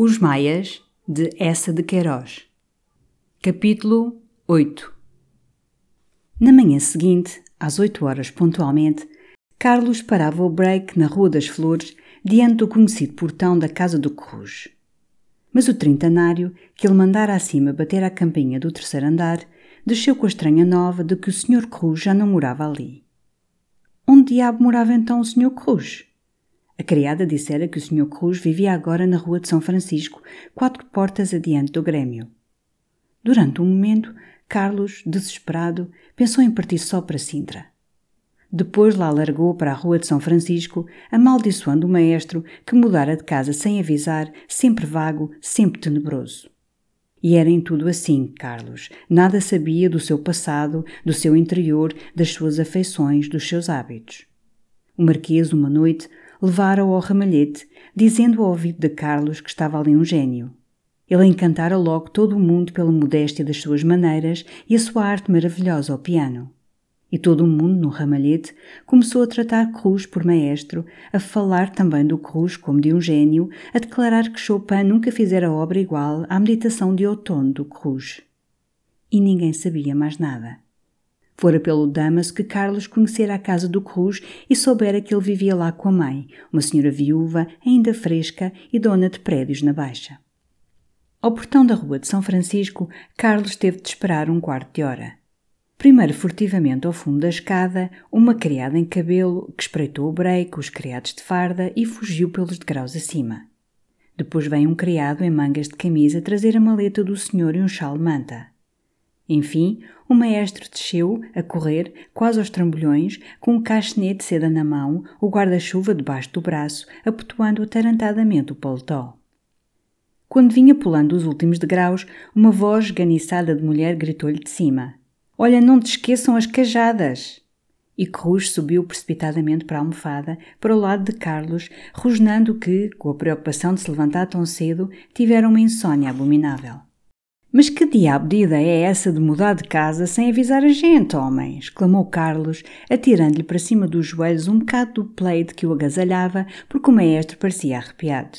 Os Maias, de Essa de Queiroz. Capítulo 8 Na manhã seguinte, às oito horas pontualmente, Carlos parava o break na Rua das Flores, diante do conhecido portão da casa do Cruz. Mas o trintanário, que ele mandara acima bater à campainha do terceiro andar, desceu com a estranha nova de que o Sr. Cruz já não morava ali. Onde diabo morava então o Sr. Cruz? A criada dissera que o Sr. Cruz vivia agora na Rua de São Francisco, quatro portas adiante do Grêmio. Durante um momento, Carlos, desesperado, pensou em partir só para Sintra. Depois lá largou para a Rua de São Francisco, amaldiçoando o maestro que mudara de casa sem avisar, sempre vago, sempre tenebroso. E era em tudo assim, Carlos. Nada sabia do seu passado, do seu interior, das suas afeições, dos seus hábitos. O Marquês, uma noite, levara-o ao ramalhete, dizendo ao ouvido de Carlos que estava ali um gênio. Ele encantara logo todo o mundo pela modéstia das suas maneiras e a sua arte maravilhosa ao piano. E todo o mundo, no ramalhete, começou a tratar Cruz por maestro, a falar também do Cruz como de um gênio, a declarar que Chopin nunca fizera obra igual à meditação de outono do Cruz. E ninguém sabia mais nada. Fora pelo Damaso que Carlos conhecera a casa do Cruz e soubera que ele vivia lá com a mãe, uma senhora viúva, ainda fresca e dona de prédios na Baixa. Ao portão da rua de São Francisco, Carlos teve de esperar um quarto de hora. Primeiro, furtivamente ao fundo da escada, uma criada em cabelo que espreitou o break, os criados de farda e fugiu pelos degraus acima. Depois vem um criado em mangas de camisa trazer a maleta do senhor e um chal manta. Enfim, o maestro desceu, a correr, quase aos trambolhões, com um caixonete de seda na mão, o guarda-chuva debaixo do braço, apotoando atarantadamente o paletó. Quando vinha pulando os últimos degraus, uma voz esganiçada de mulher gritou-lhe de cima. Olha, não te esqueçam as cajadas! E Cruz subiu precipitadamente para a almofada, para o lado de Carlos, rosnando que, com a preocupação de se levantar tão cedo, tivera uma insônia abominável. Mas que diabo de ideia é essa de mudar de casa sem avisar a gente, homem? exclamou Carlos, atirando-lhe para cima dos joelhos um bocado do pleito que o agasalhava, porque o maestro parecia arrepiado.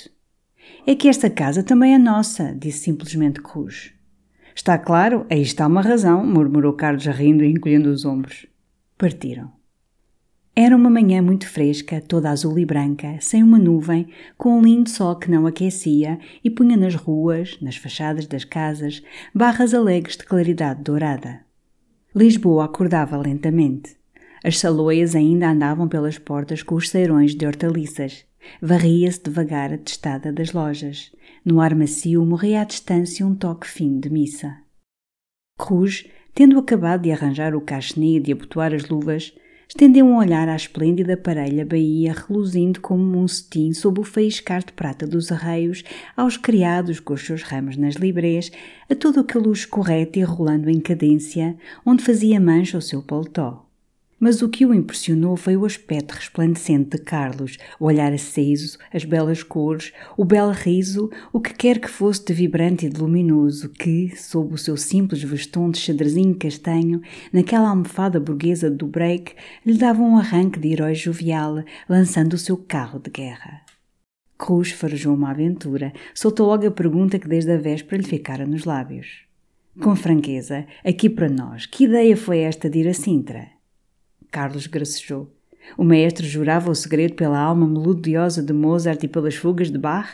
É que esta casa também é nossa, disse simplesmente Cruz. Está claro, aí está uma razão, murmurou Carlos rindo e encolhendo os ombros. Partiram. Era uma manhã muito fresca, toda azul e branca, sem uma nuvem, com um lindo sol que não aquecia e punha nas ruas, nas fachadas das casas, barras alegres de claridade dourada. Lisboa acordava lentamente. As saloias ainda andavam pelas portas com os ceirões de hortaliças. Varria-se devagar a testada das lojas. No ar macio morria à distância um toque fino de missa. Cruz, tendo acabado de arranjar o cachenê e de abotoar as luvas, estendeu um olhar à esplêndida parelha baía reluzindo como um cetim sob o faiscar de prata dos arreios, aos criados com os seus ramos nas librés, a todo aquele luxo correto e rolando em cadência, onde fazia mancha o seu paletó. Mas o que o impressionou foi o aspecto resplandecente de Carlos, o olhar aceso, as belas cores, o belo riso, o que quer que fosse de vibrante e de luminoso, que, sob o seu simples veston de xadrezinho castanho, naquela almofada burguesa do break, lhe dava um arranque de herói jovial, lançando o seu carro de guerra. Cruz farejou uma aventura, soltou logo a pergunta que desde a véspera lhe ficara nos lábios. Com franqueza, aqui para nós, que ideia foi esta de ir a Sintra? Carlos gracejou. O maestro jurava o segredo pela alma melodiosa de Mozart e pelas fugas de Bach?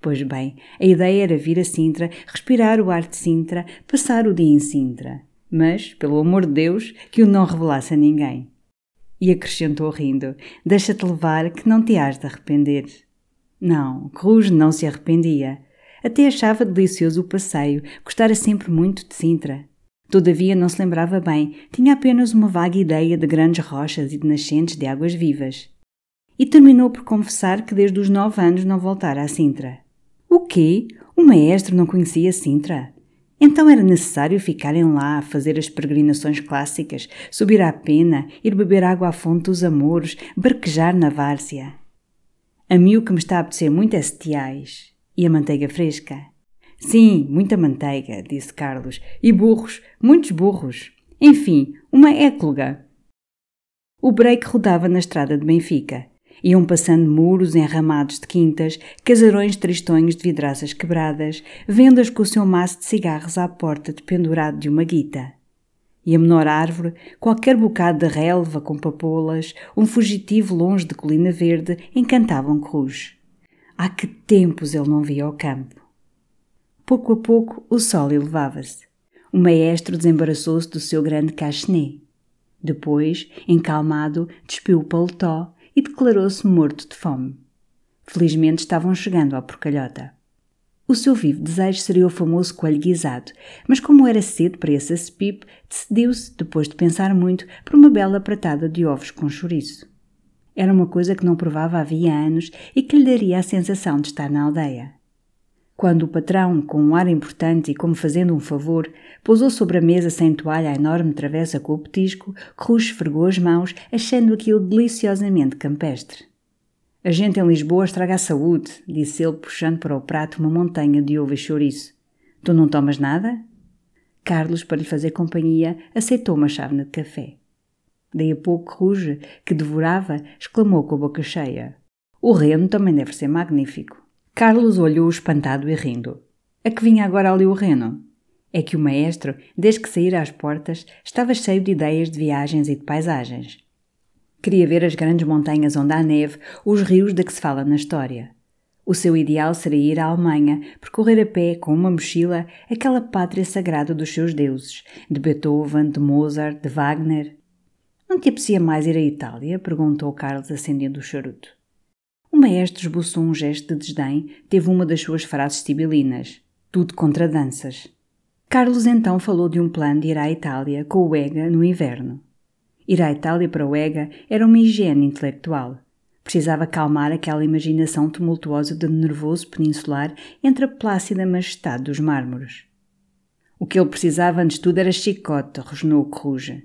Pois bem, a ideia era vir a Sintra, respirar o ar de Sintra, passar o dia em Sintra. Mas, pelo amor de Deus, que o não revelasse a ninguém. E acrescentou rindo: Deixa-te levar, que não te has de arrepender. Não, Cruz não se arrependia. Até achava delicioso o passeio, gostara sempre muito de Sintra. Todavia não se lembrava bem, tinha apenas uma vaga ideia de grandes rochas e de nascentes de águas vivas. E terminou por confessar que desde os nove anos não voltara a Sintra. O quê? O maestro não conhecia Sintra? Então era necessário ficarem lá a fazer as peregrinações clássicas, subir à pena, ir beber água à fonte dos amores, barquejar na várzea. A mim o que me está a apetecer muito é setiais. E a manteiga fresca? Sim, muita manteiga, disse Carlos. E burros, muitos burros. Enfim, uma écloga. O break rodava na estrada de Benfica. Iam passando muros enramados de quintas, casarões tristonhos de vidraças quebradas, vendas com o seu maço de cigarros à porta dependurado de uma guita. E a menor árvore, qualquer bocado de relva com papolas, um fugitivo longe de colina verde, encantavam Cruz. Há que tempos ele não via o campo. Pouco a pouco o sol elevava-se. O maestro desembaraçou-se do seu grande cachenê. Depois, encalmado, despiu o paletó e declarou-se morto de fome. Felizmente estavam chegando à porcalhota. O seu vivo desejo seria o famoso coelho guisado, mas como era cedo para esse aspipe, decidiu-se, depois de pensar muito, por uma bela pratada de ovos com chouriço. Era uma coisa que não provava havia anos e que lhe daria a sensação de estar na aldeia. Quando o patrão, com um ar importante e como fazendo um favor, pousou sobre a mesa sem toalha a enorme travessa com o petisco, Cruz esfregou as mãos, achando aquilo deliciosamente campestre. A gente em Lisboa estraga a saúde, disse ele, puxando para o prato uma montanha de ovo e chouriço. Tu não tomas nada? Carlos, para lhe fazer companhia, aceitou uma chávena de café. Daí a pouco Ruge, que devorava, exclamou com a boca cheia. O reno também deve ser magnífico. Carlos olhou espantado e rindo. A que vinha agora ali o reno? É que o maestro, desde que saíra às portas, estava cheio de ideias de viagens e de paisagens. Queria ver as grandes montanhas onde há neve, os rios de que se fala na história. O seu ideal seria ir à Alemanha, percorrer a pé, com uma mochila, aquela pátria sagrada dos seus deuses, de Beethoven, de Mozart, de Wagner. Não te apetecia mais ir à Itália? perguntou Carlos, acendendo o charuto. O maestro esboçou um gesto de desdém, teve uma das suas frases sibilinas. Tudo contra danças. Carlos então falou de um plano de ir à Itália com o Ega no inverno. Ir à Itália para o Ega era uma higiene intelectual. Precisava calmar aquela imaginação tumultuosa de nervoso peninsular entre a plácida majestade dos mármores. O que ele precisava antes de tudo era chicote, rosnou o Corruja.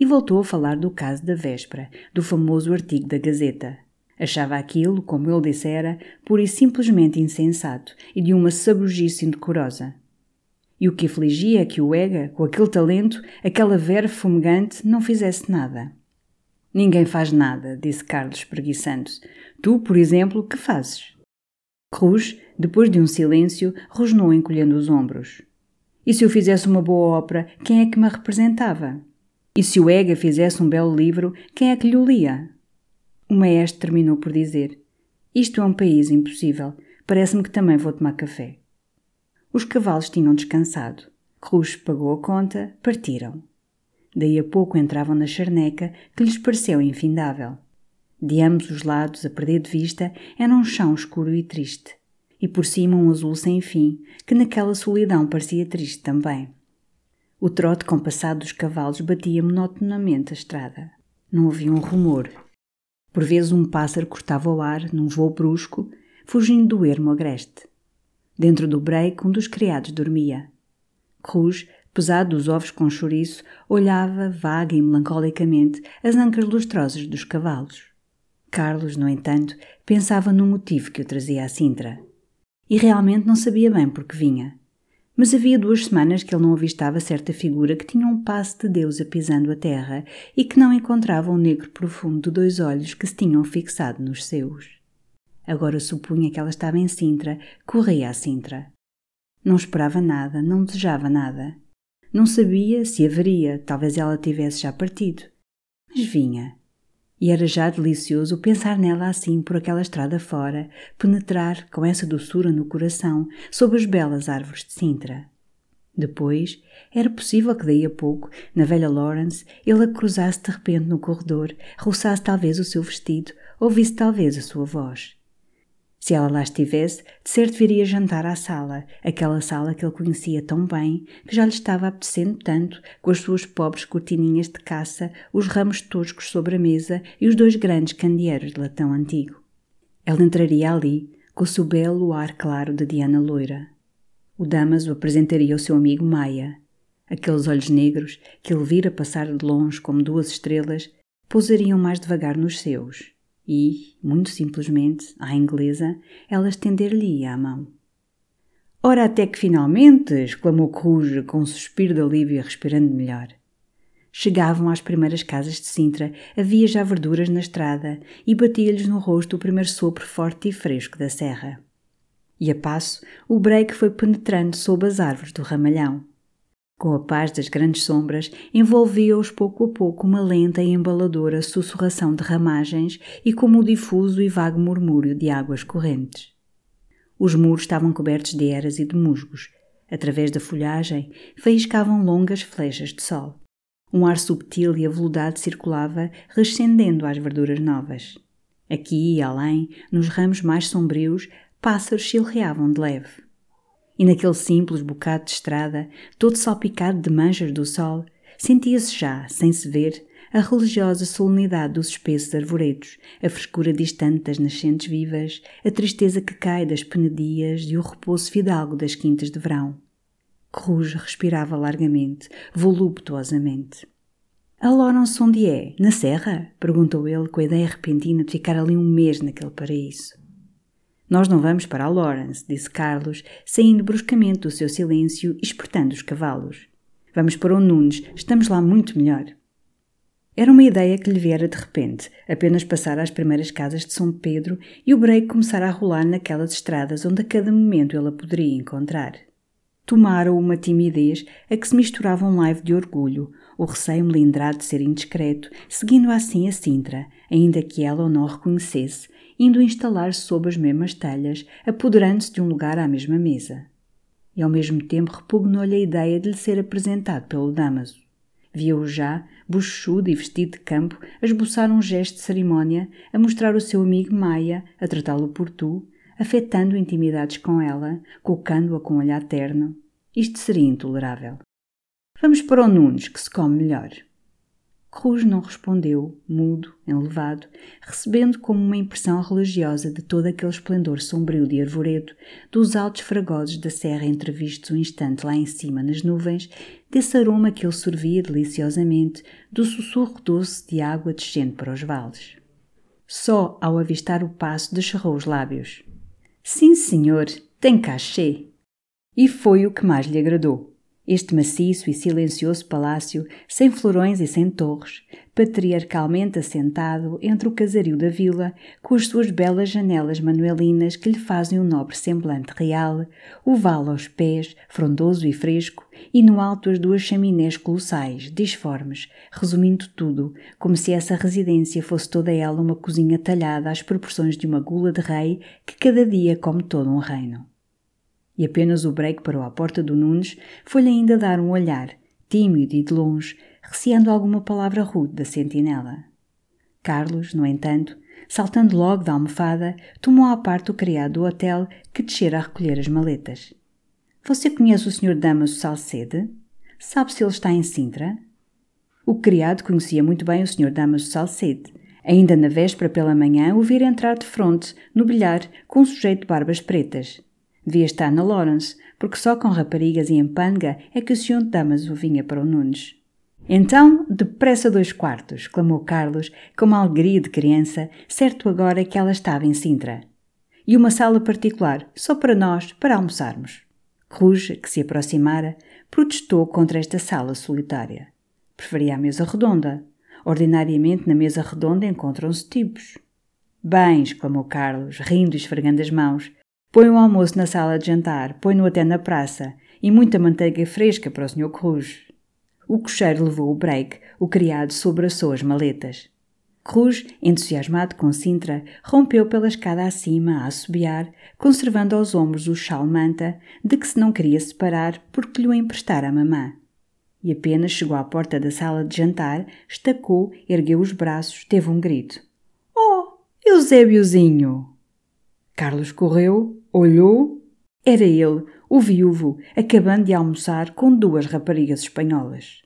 E voltou a falar do caso da véspera, do famoso artigo da Gazeta. Achava aquilo, como ele dissera, pura e simplesmente insensato e de uma sabrugice indecorosa. E o que afligia é que o Ega, com aquele talento, aquela vera fumegante, não fizesse nada. Ninguém faz nada, disse Carlos, preguiçando-se. Tu, por exemplo, que fazes? Cruz, depois de um silêncio, rosnou encolhendo os ombros. E se eu fizesse uma boa ópera, quem é que me representava? E se o Ega fizesse um belo livro, quem é que lhe o lia? O maestro terminou por dizer: Isto é um país impossível. Parece-me que também vou tomar café. Os cavalos tinham descansado. Cruz pagou a conta, partiram. Daí a pouco entravam na charneca, que lhes pareceu infindável. De ambos os lados, a perder de vista, era um chão escuro e triste. E por cima um azul sem fim, que naquela solidão parecia triste também. O trote compassado dos cavalos batia monotonamente a estrada. Não havia um rumor, por vezes um pássaro cortava o ar num voo brusco, fugindo do ermo agreste. Dentro do break, um dos criados dormia. Cruz, pesado dos ovos com chouriço, olhava, vaga e melancolicamente, as ancas lustrosas dos cavalos. Carlos, no entanto, pensava no motivo que o trazia à Sintra. E realmente não sabia bem por que vinha. Mas havia duas semanas que ele não avistava certa figura que tinha um passo de Deus apisando a terra e que não encontrava um negro profundo de dois olhos que se tinham fixado nos seus. Agora supunha que ela estava em Sintra, corria a Sintra. Não esperava nada, não desejava nada. Não sabia se haveria, talvez ela tivesse já partido. Mas vinha, e era já delicioso pensar nela assim por aquela estrada fora, penetrar com essa doçura no coração sob as belas árvores de Sintra. Depois, era possível que daí a pouco, na velha Lawrence, ele a cruzasse de repente no corredor, roçasse talvez o seu vestido, ouvisse talvez a sua voz. Se ela lá estivesse, de certo viria jantar à sala, aquela sala que ele conhecia tão bem, que já lhe estava apetecendo tanto, com as suas pobres cortininhas de caça, os ramos toscos sobre a mesa e os dois grandes candeeiros de latão antigo. Ela entraria ali, com o seu belo ar claro de Diana loira. O Damaso apresentaria ao seu amigo Maia. Aqueles olhos negros, que ele vira passar de longe como duas estrelas, pousariam mais devagar nos seus e, muito simplesmente, à inglesa, ela estender-lhe a mão. Ora, até que finalmente! exclamou Cruz com um suspiro de alívio respirando melhor. Chegavam às primeiras casas de Sintra, havia já verduras na estrada e batia-lhes no rosto o primeiro sopro forte e fresco da serra. E a passo, o break foi penetrando sob as árvores do ramalhão. Com a paz das grandes sombras, envolvia-os pouco a pouco uma lenta e embaladora sussurração de ramagens e como o difuso e vago murmúrio de águas correntes. Os muros estavam cobertos de eras e de musgos. Através da folhagem, faiscavam longas flechas de sol. Um ar subtil e aveludado circulava, rescendendo às verduras novas. Aqui e além, nos ramos mais sombrios, pássaros chilreavam de leve. E naquele simples bocado de estrada, todo salpicado de manchas do sol, sentia-se já, sem se ver, a religiosa solenidade dos espessos arvoredos, a frescura distante das nascentes vivas, a tristeza que cai das penedias e o repouso fidalgo das quintas de verão. Cruz respirava largamente, voluptuosamente. A Laurence onde é? Na serra? perguntou ele com a ideia repentina de ficar ali um mês naquele paraíso. Nós não vamos para a Lawrence, disse Carlos, saindo bruscamente do seu silêncio e espertando os cavalos. Vamos para o Nunes, estamos lá muito melhor. Era uma ideia que lhe viera de repente, apenas passar às primeiras casas de São Pedro e o break começar a rolar naquelas estradas onde a cada momento ele a poderia encontrar tomara uma timidez a que se misturava um live de orgulho, o receio melindrado de ser indiscreto, seguindo assim a Sintra, ainda que ela o não reconhecesse, indo instalar-se sob as mesmas telhas, apoderando-se de um lugar à mesma mesa. E ao mesmo tempo repugnou-lhe a ideia de lhe ser apresentado pelo Damaso. Via-o já, bochudo e vestido de campo, a esboçar um gesto de cerimónia, a mostrar o seu amigo Maia, a tratá-lo por tu, afetando intimidades com ela, colocando-a com um olhar terno. Isto seria intolerável. Vamos para o Nunes, que se come melhor. Cruz não respondeu, mudo, enlevado, recebendo como uma impressão religiosa de todo aquele esplendor sombrio de arvoredo, dos altos fragosos da serra entrevistos um instante lá em cima nas nuvens, desse aroma que ele sorvia deliciosamente, do sussurro doce de água descendo para os vales. Só ao avistar o passo descerrou os lábios. Sim, senhor, tem cachê. E foi o que mais lhe agradou. Este maciço e silencioso palácio, sem florões e sem torres, patriarcalmente assentado entre o casario da vila, com as suas belas janelas manuelinas que lhe fazem um nobre semblante real, o vale aos pés, frondoso e fresco, e no alto as duas chaminés colossais, disformes, resumindo tudo, como se essa residência fosse toda ela uma cozinha talhada às proporções de uma gula de rei que cada dia come todo um reino. E apenas o break parou à porta do Nunes foi-lhe ainda dar um olhar, tímido e de longe, receando alguma palavra rude da sentinela. Carlos, no entanto, saltando logo da almofada, tomou à parte o criado do hotel que descera a recolher as maletas. Você conhece o Sr. Damaso Salcede? Sabe se ele está em Sintra? O criado conhecia muito bem o Sr. Damaso Salcede. Ainda na véspera pela manhã o vira entrar de fronte, no bilhar, com um sujeito de barbas pretas. Devia estar na Lawrence, porque só com raparigas e em panga é que o Sr. Damaso vinha para o Nunes. Então, depressa dois quartos, clamou Carlos, com uma alegria de criança, certo agora que ela estava em Sintra. E uma sala particular, só para nós, para almoçarmos. Rouge, que se aproximara, protestou contra esta sala solitária. Preferia a mesa redonda. Ordinariamente, na mesa redonda encontram-se tipos. Bem, exclamou Carlos, rindo e esfregando as mãos, Põe o almoço na sala de jantar, põe-no até na praça, e muita manteiga fresca para o Sr. Cruz. O cocheiro levou o break, o criado sobraçou as maletas. Cruz, entusiasmado com Sintra, rompeu pela escada acima a assobiar, conservando aos ombros o chal-manta, de que se não queria separar porque lhe o emprestara a mamã. E apenas chegou à porta da sala de jantar, estacou, ergueu os braços, teve um grito. Oh, Eusébiozinho! Carlos correu, olhou. Era ele, o viúvo, acabando de almoçar com duas raparigas espanholas.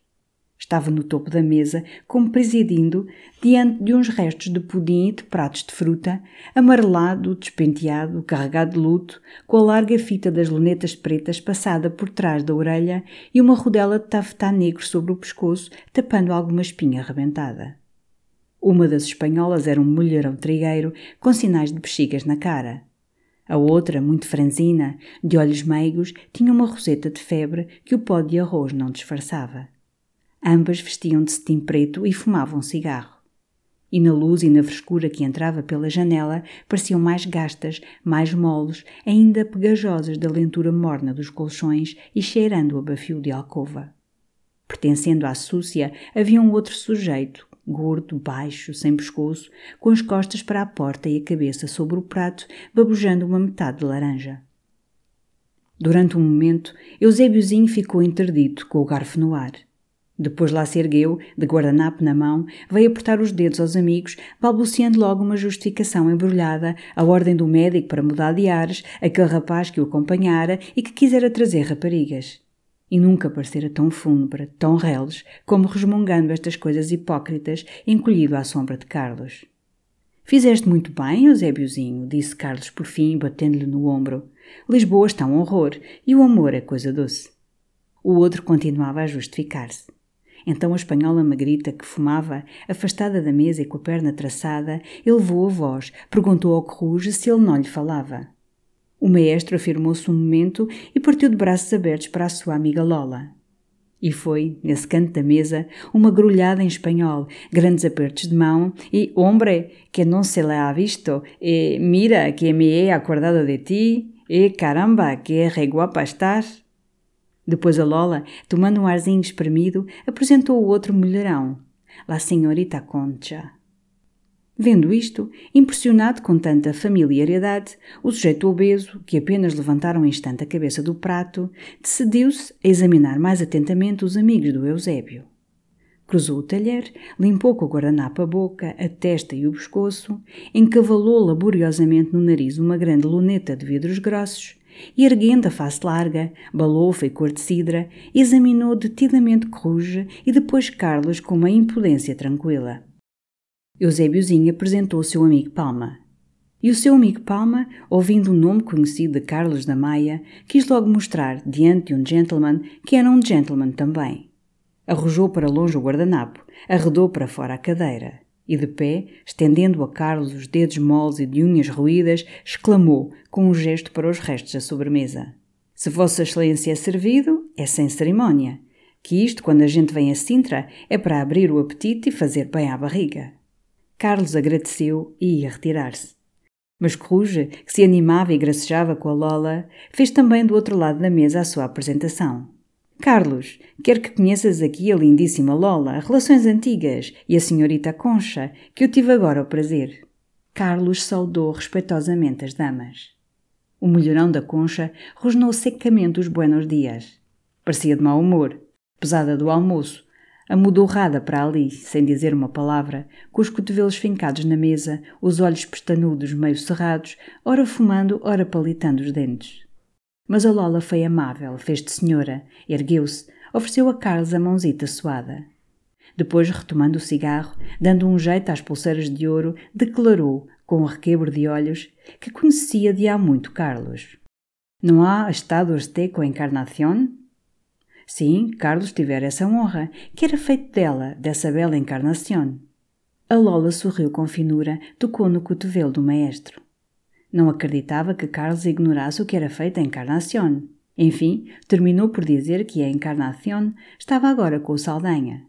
Estava no topo da mesa, como presidindo, diante de uns restos de pudim e de pratos de fruta, amarelado, despenteado, carregado de luto, com a larga fita das lunetas pretas passada por trás da orelha e uma rodela de tafetá negro sobre o pescoço, tapando alguma espinha arrebentada. Uma das espanholas era um mulherão trigueiro com sinais de bexigas na cara. A outra, muito franzina, de olhos meigos, tinha uma roseta de febre que o pó de arroz não disfarçava. Ambas vestiam de cetim preto e fumavam cigarro. E na luz e na frescura que entrava pela janela pareciam mais gastas, mais moles, ainda pegajosas da lentura morna dos colchões e cheirando a bafio de alcova. Pertencendo à súcia, havia um outro sujeito, gordo, baixo, sem pescoço, com as costas para a porta e a cabeça sobre o prato, babujando uma metade de laranja. Durante um momento, Eusébiozinho ficou interdito, com o garfo no ar. Depois lá se ergueu, de guardanapo na mão, veio apertar os dedos aos amigos, balbuciando logo uma justificação embrulhada, a ordem do médico para mudar de ares, aquele rapaz que o acompanhara e que quisera trazer raparigas. E nunca parecera tão fúnebre, tão reles, como resmungando estas coisas hipócritas, encolhido à sombra de Carlos. Fizeste muito bem, Eusébiozinho, disse Carlos por fim, batendo-lhe no ombro. Lisboa está um horror, e o amor é coisa doce. O outro continuava a justificar-se. Então a espanhola magrita, que fumava, afastada da mesa e com a perna traçada, elevou a voz, perguntou ao Cruz se ele não lhe falava. O maestro afirmou-se um momento e partiu de braços abertos para a sua amiga Lola. E foi, nesse canto da mesa, uma grulhada em espanhol, grandes apertos de mão e «Hombre, que não se le ha visto, e mira que me he acordado de ti, e caramba, que re guapa estás!» Depois a Lola, tomando um arzinho espremido, apresentou o outro mulherão, La Senhorita Concha. Vendo isto, impressionado com tanta familiaridade, o sujeito obeso, que apenas levantara um instante a cabeça do prato, decidiu-se a examinar mais atentamente os amigos do Eusébio. Cruzou o talher, limpou com o guardanapo a boca, a testa e o pescoço, encavalou laboriosamente no nariz uma grande luneta de vidros grossos e, erguendo a face larga, balofa e cor de cidra, examinou detidamente Coruja e depois Carlos com uma impudência tranquila. Eusébiozinho apresentou o seu amigo Palma. E o seu amigo Palma, ouvindo o nome conhecido de Carlos da Maia, quis logo mostrar, diante de um gentleman, que era um gentleman também. Arrojou para longe o guardanapo, arredou para fora a cadeira e, de pé, estendendo a Carlos os dedos moles e de unhas ruídas, exclamou, com um gesto para os restos da sobremesa: Se Vossa Excelência é servido, é sem cerimónia. Que isto, quando a gente vem a Sintra, é para abrir o apetite e fazer bem à barriga. Carlos agradeceu e ia retirar-se. Mas Coruja, que se animava e gracejava com a Lola, fez também do outro lado da mesa a sua apresentação. Carlos, quero que conheças aqui a lindíssima Lola, relações antigas, e a senhorita Concha, que eu tive agora o prazer. Carlos saudou respeitosamente as damas. O mulherão da Concha rosnou secamente os buenos dias. Parecia de mau humor, pesada do almoço, amudurrada para ali, sem dizer uma palavra, com os cotovelos fincados na mesa, os olhos pestanudos meio cerrados, ora fumando, ora palitando os dentes. Mas a Lola foi amável, fez de senhora, ergueu-se, ofereceu a Carlos a mãozita suada. Depois, retomando o cigarro, dando um jeito às pulseiras de ouro, declarou, com um requebro de olhos, que conhecia de há muito Carlos. Não há estado usted com a encarnação? Sim, Carlos tivera essa honra, que era feito dela, dessa bela encarnação. A Lola sorriu com finura, tocou no cotovelo do maestro. Não acreditava que Carlos ignorasse o que era feita a Encarnação. Enfim, terminou por dizer que a Encarnação estava agora com o Saldanha.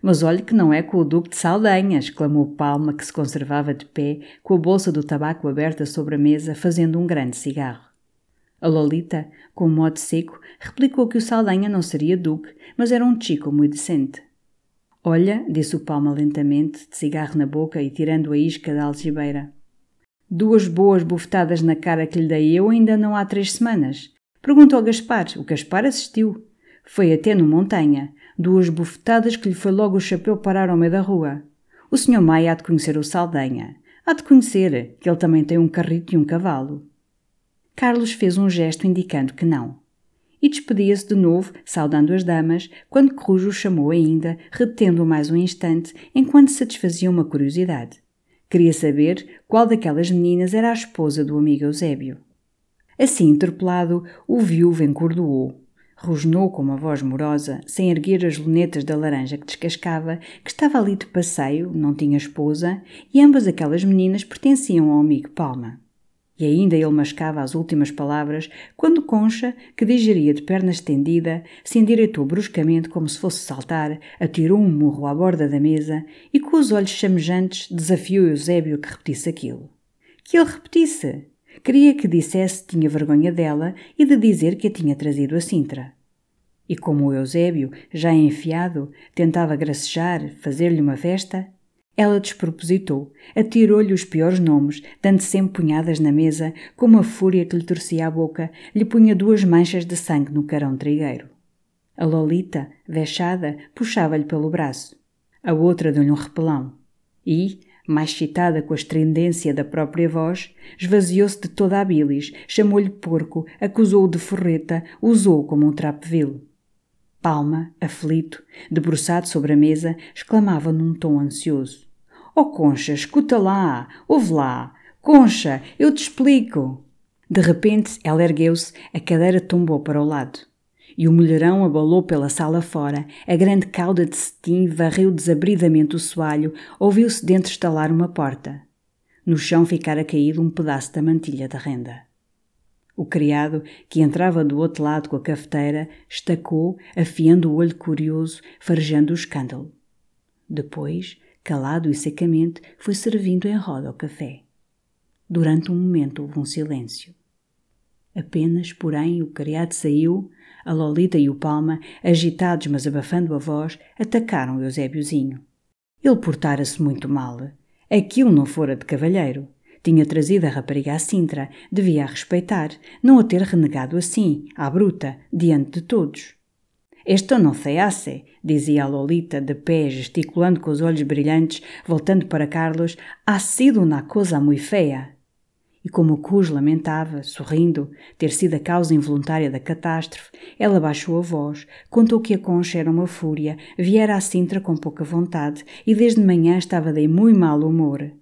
Mas olhe que não é com o Duque de Saldanha, exclamou Palma, que se conservava de pé, com a bolsa do tabaco aberta sobre a mesa, fazendo um grande cigarro. A Lolita, com um modo seco, replicou que o Saldanha não seria Duque, mas era um chico muito decente. Olha, disse o Palma lentamente, de cigarro na boca e tirando a isca da algibeira. Duas boas bufetadas na cara que lhe dei eu ainda não há três semanas. Perguntou ao Gaspar. O Gaspar assistiu. Foi até no Montanha. Duas bufetadas que lhe foi logo o chapéu parar ao meio da rua. O senhor Maia há de conhecer o Saldanha. Há de conhecer, que ele também tem um carrito e um cavalo. Carlos fez um gesto indicando que não. E despedia-se de novo, saudando as damas, quando Corujo o chamou ainda, retendo-o mais um instante, enquanto satisfazia uma curiosidade. Queria saber qual daquelas meninas era a esposa do amigo Eusébio. Assim interpelado, o viúvo encordoou. Rosnou com uma voz morosa, sem erguer as lunetas da laranja que descascava, que estava ali de passeio, não tinha esposa, e ambas aquelas meninas pertenciam ao amigo Palma. E ainda ele mascava as últimas palavras quando Concha, que digeria de perna estendida, se endireitou bruscamente como se fosse saltar, atirou um murro à borda da mesa e, com os olhos chamejantes, desafiou Eusébio que repetisse aquilo. Que ele repetisse! Queria que dissesse que tinha vergonha dela e de dizer que a tinha trazido a Sintra. E como o Eusébio, já enfiado, tentava gracejar, fazer-lhe uma festa, ela despropositou, atirou-lhe os piores nomes, dando sempre punhadas na mesa, com uma fúria que lhe torcia a boca, lhe punha duas manchas de sangue no carão trigueiro. A Lolita, vexada, puxava-lhe pelo braço. A outra deu-lhe um repelão. E, mais excitada com a estridência da própria voz, esvaziou-se de toda a bilis, chamou-lhe porco, acusou-o de forreta, usou-o como um trapo vil. Palma, aflito, debruçado sobre a mesa, exclamava num tom ansioso: Oh, Concha, escuta lá, ouve lá. Concha, eu te explico. De repente, ela ergueu-se, a cadeira tombou para o lado. E o mulherão abalou pela sala fora, a grande cauda de cetim varreu desabridamente o soalho, ouviu-se dentro estalar uma porta. No chão ficara caído um pedaço da mantilha da renda. O criado, que entrava do outro lado com a cafeteira, estacou, afiando o olho curioso, farejando o escândalo. Depois, calado e secamente, foi servindo em roda o café. Durante um momento houve um silêncio. Apenas, porém, o criado saiu, a Lolita e o Palma, agitados mas abafando a voz, atacaram Eusébiozinho. Ele portara-se muito mal. Aquilo não fora de cavalheiro. Tinha trazido a rapariga à Sintra, devia a respeitar, não a ter renegado assim, à bruta, diante de todos. Esto não se hace, dizia a Lolita, de pé, gesticulando com os olhos brilhantes, voltando para Carlos, ha sido uma coisa muito feia. E como o Cus lamentava, sorrindo, ter sido a causa involuntária da catástrofe, ela baixou a voz, contou que a concha era uma fúria, viera à Sintra com pouca vontade e desde manhã estava de muito mau humor.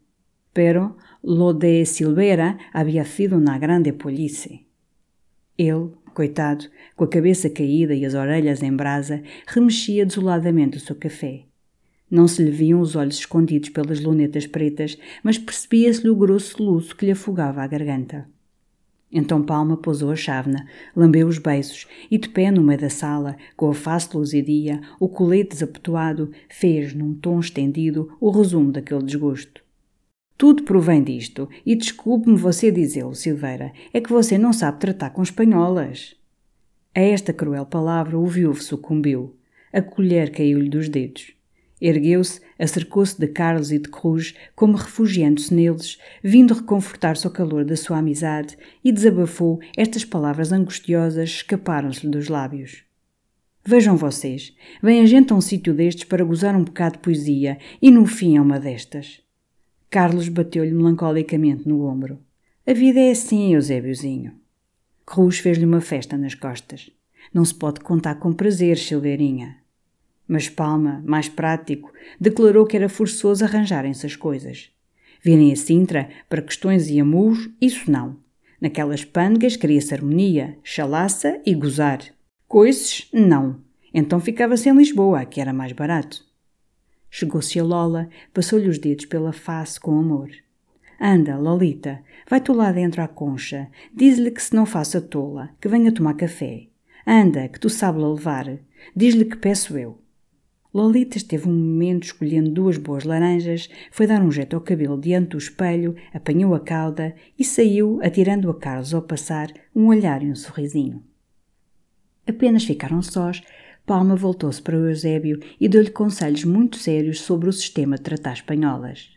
Pero lo de Silveira havia sido uma grande police. Ele, coitado, com a cabeça caída e as orelhas em brasa, remexia desoladamente o seu café. Não se lhe viam os olhos escondidos pelas lunetas pretas, mas percebia-se-lhe o grosso soluço que lhe afogava a garganta. Então Palma pousou a chávena, lambeu os beiços e, de pé no meio da sala, com a face luzidia, o colete desabotoado, fez, num tom estendido, o resumo daquele desgosto. Tudo provém disto, e desculpe-me você dizê-lo, Silveira, é que você não sabe tratar com espanholas. A esta cruel palavra o viúvo sucumbiu. A colher caiu-lhe dos dedos. Ergueu-se, acercou-se de Carlos e de Cruz, como refugiando-se neles, vindo reconfortar-se ao calor da sua amizade, e desabafou estas palavras angustiosas escaparam-se-lhe dos lábios. Vejam vocês, vem a gente a um sítio destes para gozar um bocado de poesia, e no fim é uma destas. Carlos bateu-lhe melancolicamente no ombro. A vida é assim, Eusébiozinho. Cruz fez-lhe uma festa nas costas. Não se pode contar com prazer, Silveirinha. Mas Palma, mais prático, declarou que era forçoso arranjarem-se as coisas. Virem a Sintra para questões e amuros, isso não. Naquelas pândegas queria-se harmonia, chalaça e gozar. Coices, não. Então ficava-se em Lisboa, que era mais barato. Chegou-se a Lola, passou-lhe os dedos pela face com amor. Anda, Lolita, vai tu lá dentro à concha, diz-lhe que se não faça tola, que venha tomar café. Anda, que tu sabes-la levar, diz-lhe que peço eu. Lolita esteve um momento escolhendo duas boas laranjas, foi dar um jeito ao cabelo diante do espelho, apanhou a cauda e saiu, atirando a Carlos ao passar um olhar e um sorrisinho. Apenas ficaram sós, Palma voltou-se para o Eusébio e deu-lhe conselhos muito sérios sobre o sistema de tratar espanholas.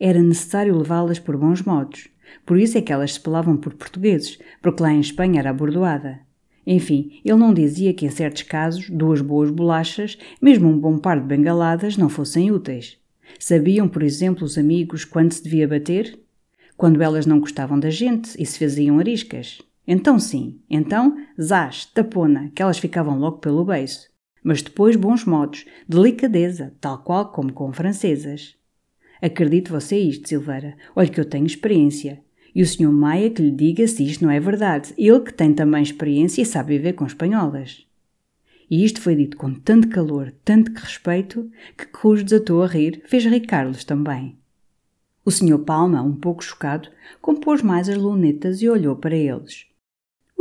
Era necessário levá-las por bons modos, por isso é que elas se pelavam por portugueses, porque lá em Espanha era abordoada. Enfim, ele não dizia que em certos casos duas boas bolachas, mesmo um bom par de bengaladas, não fossem úteis. Sabiam, por exemplo, os amigos quando se devia bater? Quando elas não gostavam da gente e se faziam ariscas. Então sim, então, zás, tapona, que elas ficavam logo pelo beiço. Mas depois bons modos, delicadeza, tal qual como com francesas. Acredite você isto, Silveira. Olhe que eu tenho experiência. E o Sr. Maia que lhe diga se isto não é verdade. Ele que tem também experiência e sabe viver com espanholas. E isto foi dito com tanto calor, tanto respeito, que Cruz desatou a rir, fez rir Carlos também. O Sr. Palma, um pouco chocado, compôs mais as lunetas e olhou para eles.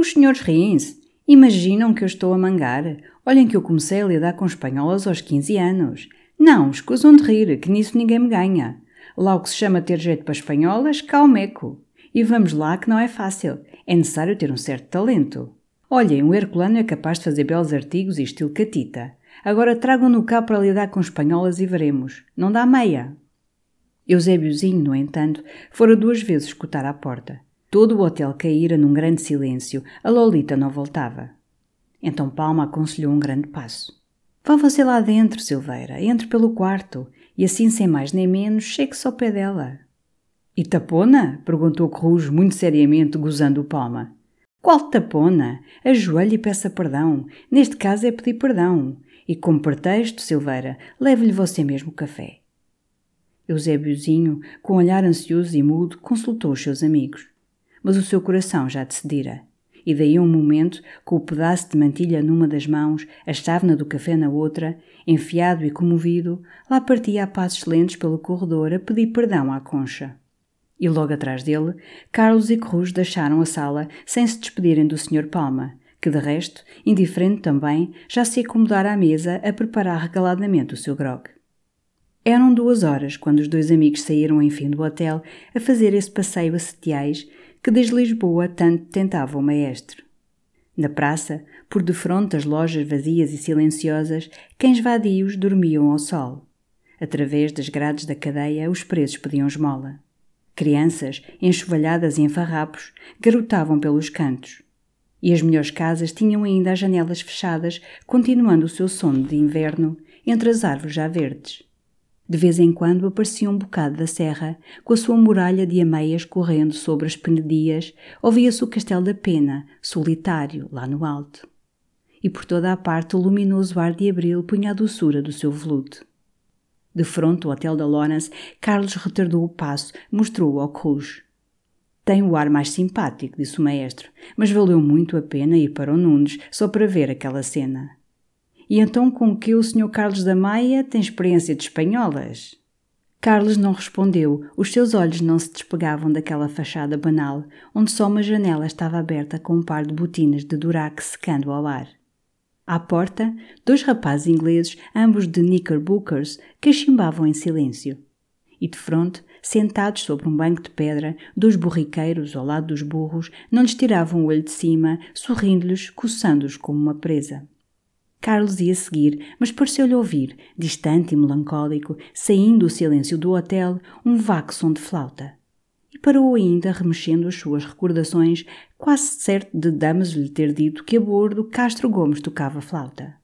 Os senhores riem-se. Imaginam que eu estou a mangar. Olhem que eu comecei a lidar com espanholas aos 15 anos. Não, escusam de rir, que nisso ninguém me ganha. Lá o que se chama ter jeito para espanholas, cá o meco. E vamos lá que não é fácil. É necessário ter um certo talento. Olhem, o Herculano é capaz de fazer belos artigos e estilo catita. Agora tragam-no cá para lidar com espanholas e veremos. Não dá meia. Eusébiozinho, no entanto, fora duas vezes escutar à porta. Todo o hotel caíra num grande silêncio. A Lolita não voltava. Então Palma aconselhou um grande passo. Vá você lá dentro, Silveira. Entre pelo quarto. E assim, sem mais nem menos, chegue-se ao pé dela. E tapona? perguntou Cruz, muito seriamente, gozando o Palma. Qual tapona? Ajoelhe e peça perdão. Neste caso é pedir perdão. E como pretexto, Silveira, leve-lhe você mesmo o café. Eusébiozinho, com um olhar ansioso e mudo, consultou os seus amigos. Mas o seu coração já decidira. E daí um momento, com o pedaço de mantilha numa das mãos, a chávena do café na outra, enfiado e comovido, lá partia a passos lentos pelo corredor a pedir perdão à concha. E logo atrás dele, Carlos e Cruz deixaram a sala sem se despedirem do Sr. Palma, que de resto, indiferente também, já se acomodara à mesa a preparar regaladamente o seu grog. Eram duas horas quando os dois amigos saíram enfim do hotel a fazer esse passeio a setiais que desde Lisboa tanto tentava o maestro. Na praça, por defronte das lojas vazias e silenciosas, cães vadios dormiam ao sol. Através das grades da cadeia, os presos pediam esmola. Crianças, enxovalhadas e em farrapos, garotavam pelos cantos. E as melhores casas tinham ainda as janelas fechadas, continuando o seu sono de inverno entre as árvores já verdes. De vez em quando aparecia um bocado da serra, com a sua muralha de ameias correndo sobre as penedias, ouvia-se o castelo da Pena, solitário, lá no alto. E por toda a parte o luminoso ar de abril punha a doçura do seu veludo. De fronte ao hotel da Lawrence, Carlos retardou o passo, mostrou-o ao Cruz. Tem o ar mais simpático, disse o maestro, mas valeu muito a pena ir para o Nunes só para ver aquela cena. E então com que o Sr. Carlos da Maia tem experiência de espanholas? Carlos não respondeu, os seus olhos não se despegavam daquela fachada banal, onde só uma janela estava aberta com um par de botinas de durac secando ao ar. À porta, dois rapazes ingleses, ambos de knickerbockers, cachimbavam em silêncio. E de fronte, sentados sobre um banco de pedra, dois borriqueiros ao lado dos burros não lhes tiravam o olho de cima, sorrindo-lhes, coçando-os como uma presa. Carlos ia seguir, mas pareceu-lhe ouvir, distante e melancólico, saindo do silêncio do hotel, um vago som de flauta. E parou ainda, remexendo as suas recordações, quase certo de Damas lhe ter dito que a bordo Castro Gomes tocava flauta.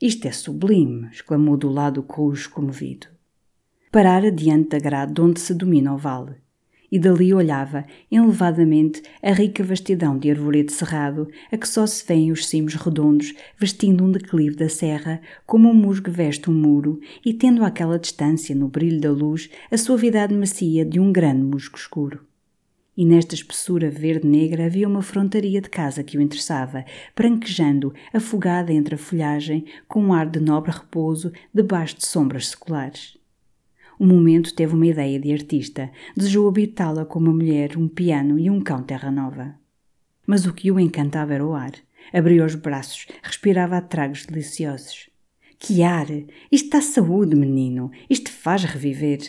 Isto é sublime! exclamou do lado coxo comovido. Parara diante da grade onde se domina o vale e dali olhava, elevadamente, a rica vastidão de arvoredo cerrado, a que só se vêem os cimos redondos, vestindo um declive da serra, como um musgo veste um muro, e tendo àquela distância, no brilho da luz, a suavidade macia de um grande musgo escuro. E nesta espessura verde-negra havia uma frontaria de casa que o interessava, branquejando, afogada entre a folhagem, com um ar de nobre repouso, debaixo de sombras seculares. Um momento teve uma ideia de artista. Desejou habitá-la com uma mulher, um piano e um cão terra nova. Mas o que o encantava era o ar. Abriu os braços, respirava a tragos deliciosos. Que ar! Isto dá saúde, menino! Isto faz reviver!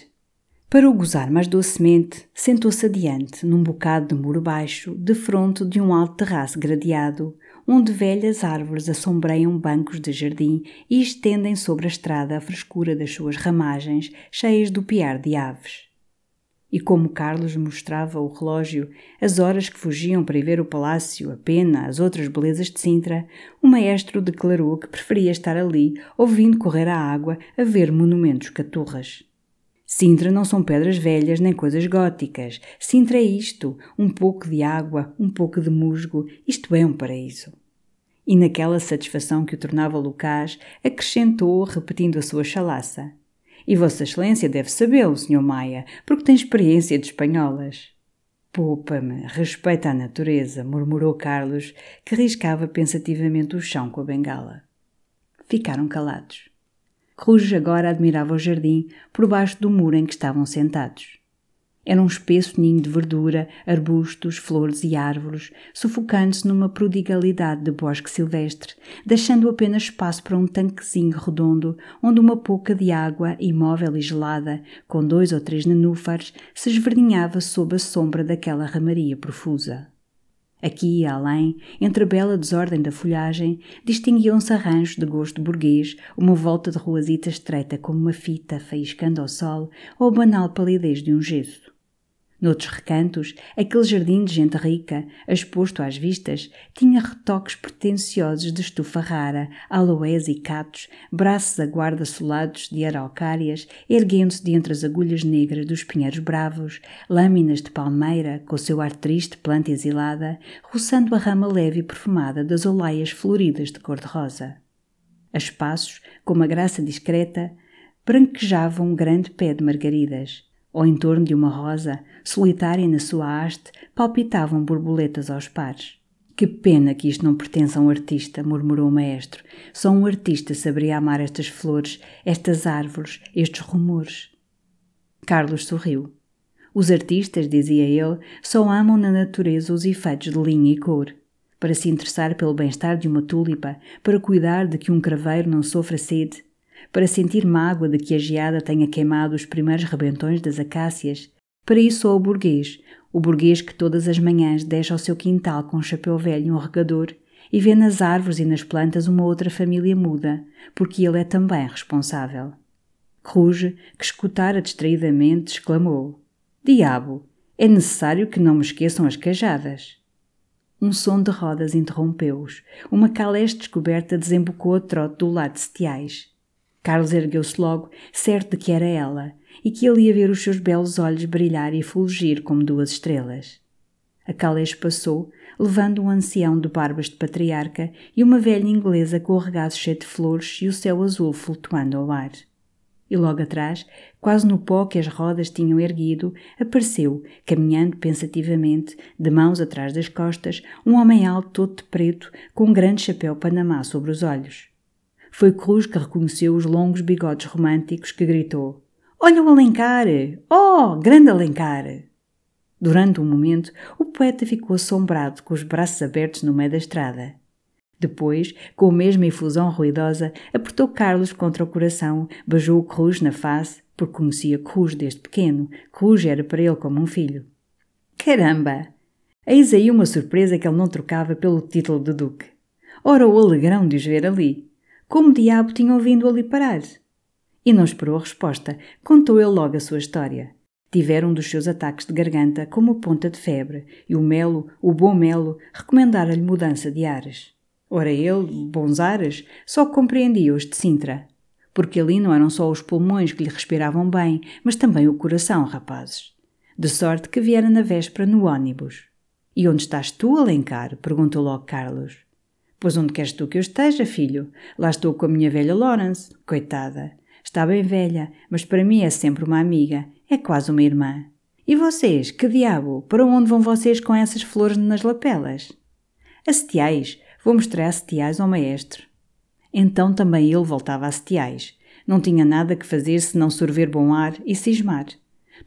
Para o gozar mais docemente, sentou-se adiante, num bocado de muro baixo, de fronte de um alto terraço gradeado, onde velhas árvores assombreiam bancos de jardim e estendem sobre a estrada a frescura das suas ramagens, cheias do piar de aves. E como Carlos mostrava o relógio, as horas que fugiam para ir ver o palácio, a pena, as outras belezas de Sintra, o maestro declarou que preferia estar ali, ouvindo correr a água, a ver monumentos caturras. Sintra não são pedras velhas nem coisas góticas. Sintra é isto: um pouco de água, um pouco de musgo. Isto é um paraíso. E naquela satisfação que o tornava lucaz, acrescentou, repetindo a sua chalaça: E Vossa Excelência deve sabê-lo, Sr. Maia, porque tem experiência de espanholas. Poupa-me, respeita a natureza, murmurou Carlos, que riscava pensativamente o chão com a bengala. Ficaram calados. Rouge agora admirava o jardim por baixo do muro em que estavam sentados. Era um espesso ninho de verdura, arbustos, flores e árvores, sufocando-se numa prodigalidade de bosque silvestre, deixando apenas espaço para um tanquezinho redondo, onde uma pouca de água, imóvel e gelada, com dois ou três nenúfares, se esverdinhava sob a sombra daquela ramaria profusa. Aqui e além, entre a bela desordem da folhagem, distinguiam-se arranjos de gosto burguês, uma volta de ruazita estreita como uma fita faiscando ao sol, ou a banal palidez de um gesso. Noutros recantos, aquele jardim de gente rica, exposto às vistas, tinha retoques pretensiosos de estufa rara, aloés e catos, braços a guarda solados de araucárias, erguendo-se de entre as agulhas negras dos pinheiros bravos, lâminas de palmeira, com seu ar triste, planta exilada, roçando a rama leve e perfumada das olaias floridas de cor-de-rosa. A espaços, com uma graça discreta, branquejava um grande pé de margaridas ou em torno de uma rosa, solitária na sua haste, palpitavam borboletas aos pares. Que pena que isto não pertence a um artista, murmurou o maestro. Só um artista saberia amar estas flores, estas árvores, estes rumores. Carlos sorriu. Os artistas, dizia ele, só amam na natureza os efeitos de linha e cor. Para se interessar pelo bem-estar de uma túlipa, para cuidar de que um craveiro não sofra sede, para sentir mágoa de que a geada tenha queimado os primeiros rebentões das acácias. Para isso sou o burguês, o burguês que todas as manhãs deixa ao seu quintal com um chapéu velho e um regador e vê nas árvores e nas plantas uma outra família muda, porque ele é também responsável. Ruge, que escutara distraidamente, exclamou: Diabo, é necessário que não me esqueçam as cajadas. Um som de rodas interrompeu-os. Uma caleste descoberta desembocou a trote do lado de setiais. Carlos ergueu-se logo, certo de que era ela, e que ele ia ver os seus belos olhos brilhar e fulgir como duas estrelas. A Calés passou, levando um ancião de barbas de patriarca e uma velha inglesa com o regaço cheio de flores e o céu azul flutuando ao ar. E logo atrás, quase no pó que as rodas tinham erguido, apareceu, caminhando pensativamente, de mãos atrás das costas, um homem alto todo de preto, com um grande chapéu panamá sobre os olhos. Foi Cruz que reconheceu os longos bigodes românticos que gritou: Olha o Alencar! Oh, grande Alencar! Durante um momento, o poeta ficou assombrado com os braços abertos no meio da estrada. Depois, com a mesma efusão ruidosa, apertou Carlos contra o coração, beijou o Cruz na face, porque conhecia Cruz desde pequeno. Cruz era para ele como um filho. Caramba! Eis aí uma surpresa que ele não trocava pelo título de Duque. Ora, o alegrão de os ver ali. Como diabo tinham vindo ali parar? E não esperou a resposta, contou ele logo a sua história. Tivera um dos seus ataques de garganta com uma ponta de febre, e o Melo, o bom Melo, recomendara-lhe mudança de ares. Ora ele, bons ares, só compreendia os de Sintra, porque ali não eram só os pulmões que lhe respiravam bem, mas também o coração, rapazes. De sorte que viera na véspera no ônibus. E onde estás tu, Alencar? perguntou logo Carlos. Pois onde queres tu que eu esteja, filho? Lá estou com a minha velha Lawrence. Coitada. Está bem velha, mas para mim é sempre uma amiga. É quase uma irmã. E vocês, que diabo? Para onde vão vocês com essas flores nas lapelas? A Setiais. Vou mostrar a Setiais ao maestro. Então também ele voltava a Setiais. Não tinha nada que fazer senão sorver bom ar e cismar.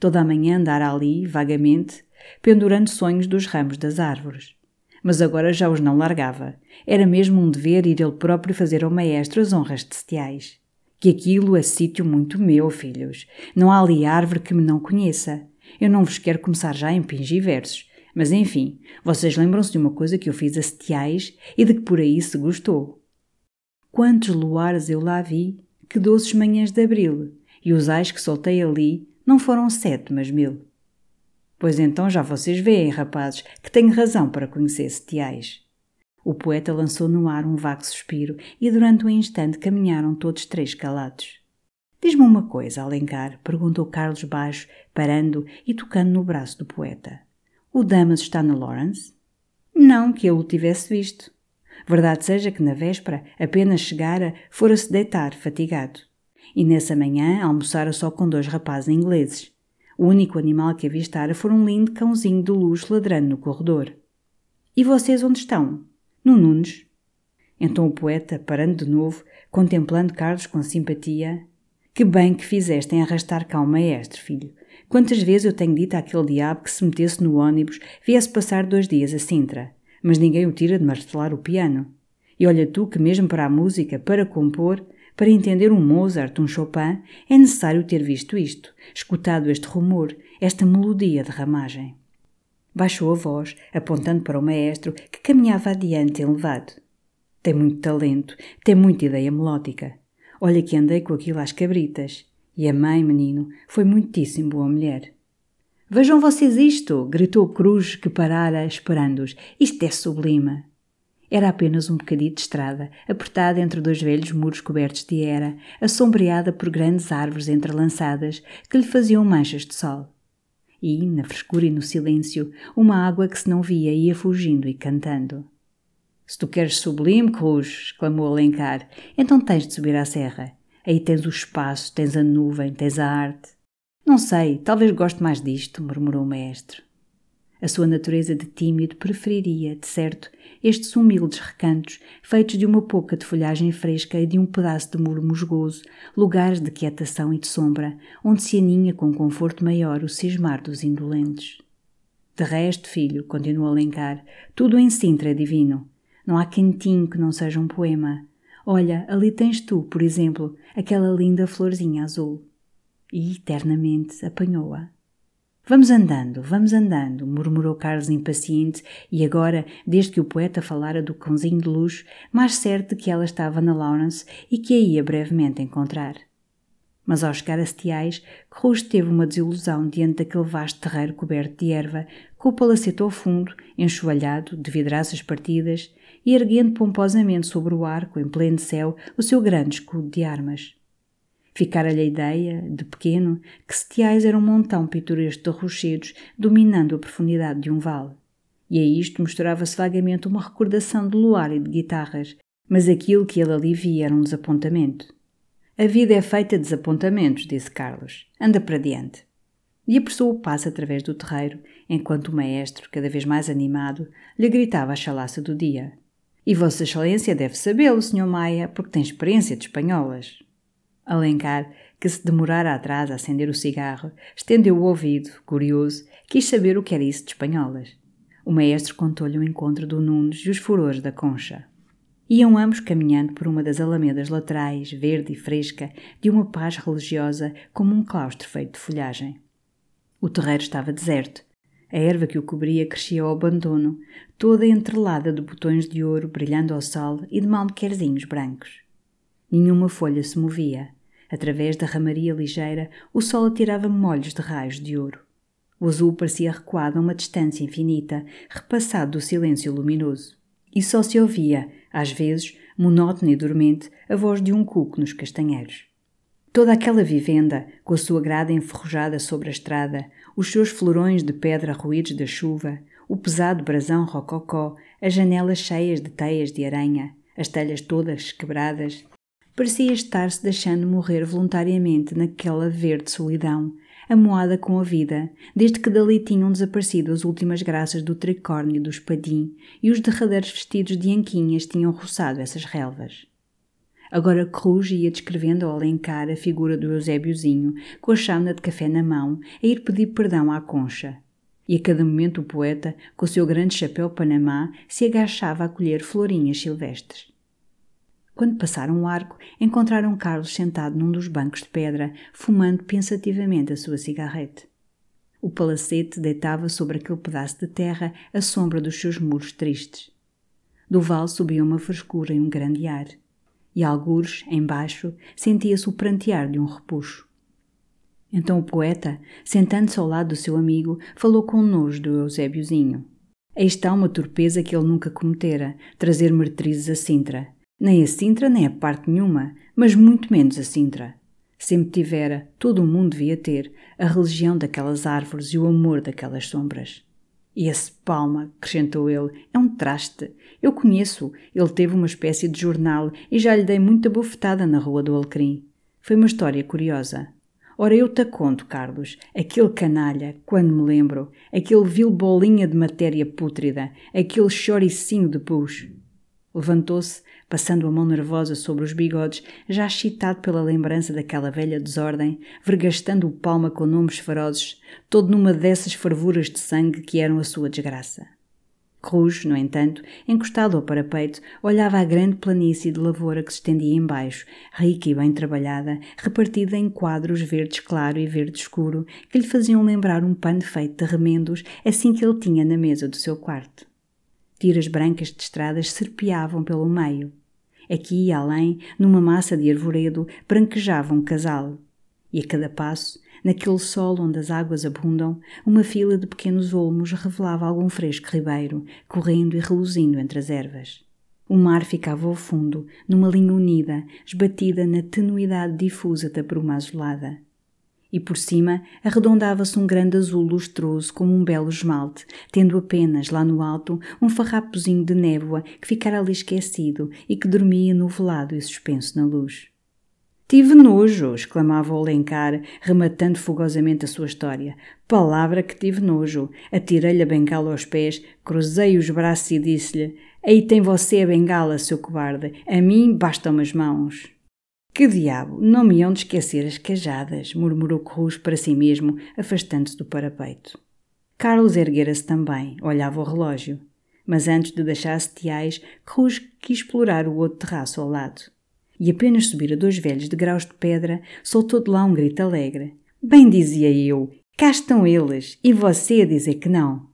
Toda a manhã andar ali, vagamente, pendurando sonhos dos ramos das árvores mas agora já os não largava. Era mesmo um dever ir ele próprio fazer ao maestro as honras testiais. Que aquilo é sítio muito meu, filhos. Não há ali árvore que me não conheça. Eu não vos quero começar já em pingir versos, mas enfim, vocês lembram-se de uma coisa que eu fiz a setiais e de que por aí se gostou. Quantos luares eu lá vi, que doces manhãs de abril, e os ais que soltei ali não foram sete, mas mil. Pois então já vocês veem, rapazes, que tenho razão para conhecer setiais. O poeta lançou no ar um vago suspiro e durante um instante caminharam todos três calados. Diz-me uma coisa, Alencar, perguntou Carlos baixo, parando e tocando no braço do poeta. O Damas está na Lawrence? Não que eu o tivesse visto. Verdade seja que na véspera, apenas chegara, fora-se deitar, fatigado. E nessa manhã almoçara só com dois rapazes ingleses, o único animal que avistara foi um lindo cãozinho de luz ladrando no corredor. E vocês onde estão? No Nunes. Então o poeta, parando de novo, contemplando Carlos com simpatia, que bem que fizeste em arrastar cá o maestro, filho. Quantas vezes eu tenho dito àquele diabo que se metesse no ônibus, viesse passar dois dias a Sintra, mas ninguém o tira de martelar o piano. E olha tu que mesmo para a música, para compor, para entender um Mozart, um Chopin, é necessário ter visto isto, escutado este rumor, esta melodia de ramagem. Baixou a voz, apontando para o maestro, que caminhava adiante elevado. Tem muito talento, tem muita ideia melódica. Olha que andei com aquilo às cabritas. E a mãe, menino, foi muitíssimo boa mulher. Vejam vocês isto! gritou Cruz, que parara esperando-os. Isto é sublime! Era apenas um bocadinho de estrada, apertada entre dois velhos muros cobertos de era, assombreada por grandes árvores entrelaçadas que lhe faziam manchas de sol. E, na frescura e no silêncio, uma água que se não via ia fugindo e cantando. Se tu queres sublime, Cruz, exclamou Alencar, então tens de subir à serra. Aí tens o espaço, tens a nuvem, tens a arte. Não sei, talvez goste mais disto, murmurou o mestre. A sua natureza de tímido preferiria, de certo, estes humildes recantos, feitos de uma pouca de folhagem fresca e de um pedaço de muro musgoso, lugares de quietação e de sombra, onde se aninha com conforto maior o cismar dos indolentes. De resto, filho, continuou Alencar, tudo em Sintra é divino. Não há cantinho que não seja um poema. Olha, ali tens tu, por exemplo, aquela linda florzinha azul. E eternamente apanhou-a. Vamos andando, vamos andando, murmurou Carlos impaciente, e agora, desde que o poeta falara do cãozinho de luxo, mais certo que ela estava na Lawrence e que a ia brevemente encontrar. Mas ao chegar a Setiais, Cruz teve uma desilusão diante daquele vasto terreiro coberto de erva, com o palacete ao fundo, enxovalhado, de vidraças partidas, e erguendo pomposamente sobre o arco, em pleno céu, o seu grande escudo de armas. Ficara-lhe a ideia, de pequeno, que Setiais era um montão pitoresco de rochedos dominando a profundidade de um vale. E a isto misturava-se vagamente uma recordação de luar e de guitarras, mas aquilo que ele ali via era um desapontamento. A vida é feita de desapontamentos, disse Carlos. Anda para diante. E apressou o passo através do terreiro, enquanto o maestro, cada vez mais animado, lhe gritava a chalaça do dia. E Vossa Excelência deve sabê-lo, Sr. Maia, porque tem experiência de espanholas. Alencar, que se demorara atrás a acender o cigarro, estendeu o ouvido, curioso, quis saber o que era isso de espanholas. O maestro contou-lhe o encontro do Nunes e os furores da concha. Iam ambos caminhando por uma das alamedas laterais, verde e fresca, de uma paz religiosa como um claustro feito de folhagem. O terreiro estava deserto, a erva que o cobria crescia ao abandono, toda entrelada de botões de ouro brilhando ao sol e de malmequerzinhos brancos. Nenhuma folha se movia. Através da ramaria ligeira, o sol atirava molhos de raios de ouro. O azul parecia recuado a uma distância infinita, repassado do silêncio luminoso. E só se ouvia, às vezes, monótona e dormente, a voz de um cuco nos castanheiros. Toda aquela vivenda, com a sua grada enferrujada sobre a estrada, os seus florões de pedra ruídos da chuva, o pesado brasão rococó, as janelas cheias de teias de aranha, as telhas todas quebradas, parecia estar-se deixando morrer voluntariamente naquela verde solidão, amoada com a vida, desde que dali tinham desaparecido as últimas graças do tricórnio do espadim e os derradeiros vestidos de anquinhas tinham roçado essas relvas. Agora Cruz ia descrevendo ao Alencar a figura do Eusébiozinho, com a chávena de café na mão, a ir pedir perdão à concha. E a cada momento o poeta, com o seu grande chapéu panamá, se agachava a colher florinhas silvestres. Quando passaram o arco, encontraram Carlos sentado num dos bancos de pedra, fumando pensativamente a sua cigarrete. O palacete deitava sobre aquele pedaço de terra a sombra dos seus muros tristes. Do vale subia uma frescura e um grande ar e algures, embaixo, sentia-se o prantear de um repuxo. Então o poeta, sentando-se ao lado do seu amigo, falou com nojo do Eusébiozinho. Aí está uma torpeza que ele nunca cometera, trazer meretrizes a Sintra. Nem a Sintra, nem a parte nenhuma, mas muito menos a Sintra. Sempre tivera, todo o mundo devia ter, a religião daquelas árvores e o amor daquelas sombras. E esse Palma, acrescentou ele, é um traste. Eu conheço. Ele teve uma espécie de jornal e já lhe dei muita bofetada na Rua do Alecrim. Foi uma história curiosa. Ora, eu te conto, Carlos, aquele canalha, quando me lembro, aquele vil bolinha de matéria pútrida, aquele choricinho de pus. Levantou-se, passando a mão nervosa sobre os bigodes, já excitado pela lembrança daquela velha desordem, vergastando o palma com nomes ferozes, todo numa dessas fervuras de sangue que eram a sua desgraça. Cruz, no entanto, encostado ao parapeito, olhava a grande planície de lavoura que se estendia embaixo, rica e bem trabalhada, repartida em quadros verdes claro e verde escuro, que lhe faziam lembrar um pano feito de remendos assim que ele tinha na mesa do seu quarto. Tiras brancas de estradas serpeavam pelo meio. Aqui e além, numa massa de arvoredo, branquejava um casal. E a cada passo, Naquele solo onde as águas abundam, uma fila de pequenos olmos revelava algum fresco ribeiro, correndo e reluzindo entre as ervas. O mar ficava ao fundo, numa linha unida, esbatida na tenuidade difusa da bruma azulada. E por cima arredondava-se um grande azul lustroso como um belo esmalte, tendo apenas, lá no alto, um farrapozinho de névoa que ficara ali esquecido e que dormia nuvelado e suspenso na luz. Tive nojo, exclamava o Alencar, rematando fogosamente a sua história. Palavra que tive nojo. Atirei-lhe a bengala aos pés, cruzei os braços e disse-lhe: Aí tem você a bengala, seu cobarde. A mim bastam as mãos. Que diabo, não me hão de esquecer as cajadas, murmurou Cruz para si mesmo, afastando-se do parapeito. Carlos erguera-se também, olhava o relógio. Mas antes de deixar setiais, Cruz quis explorar o outro terraço ao lado e apenas subira dois velhos degraus de pedra, soltou de lá um grito alegre. Bem dizia eu, cá estão eles, e você a dizer que não.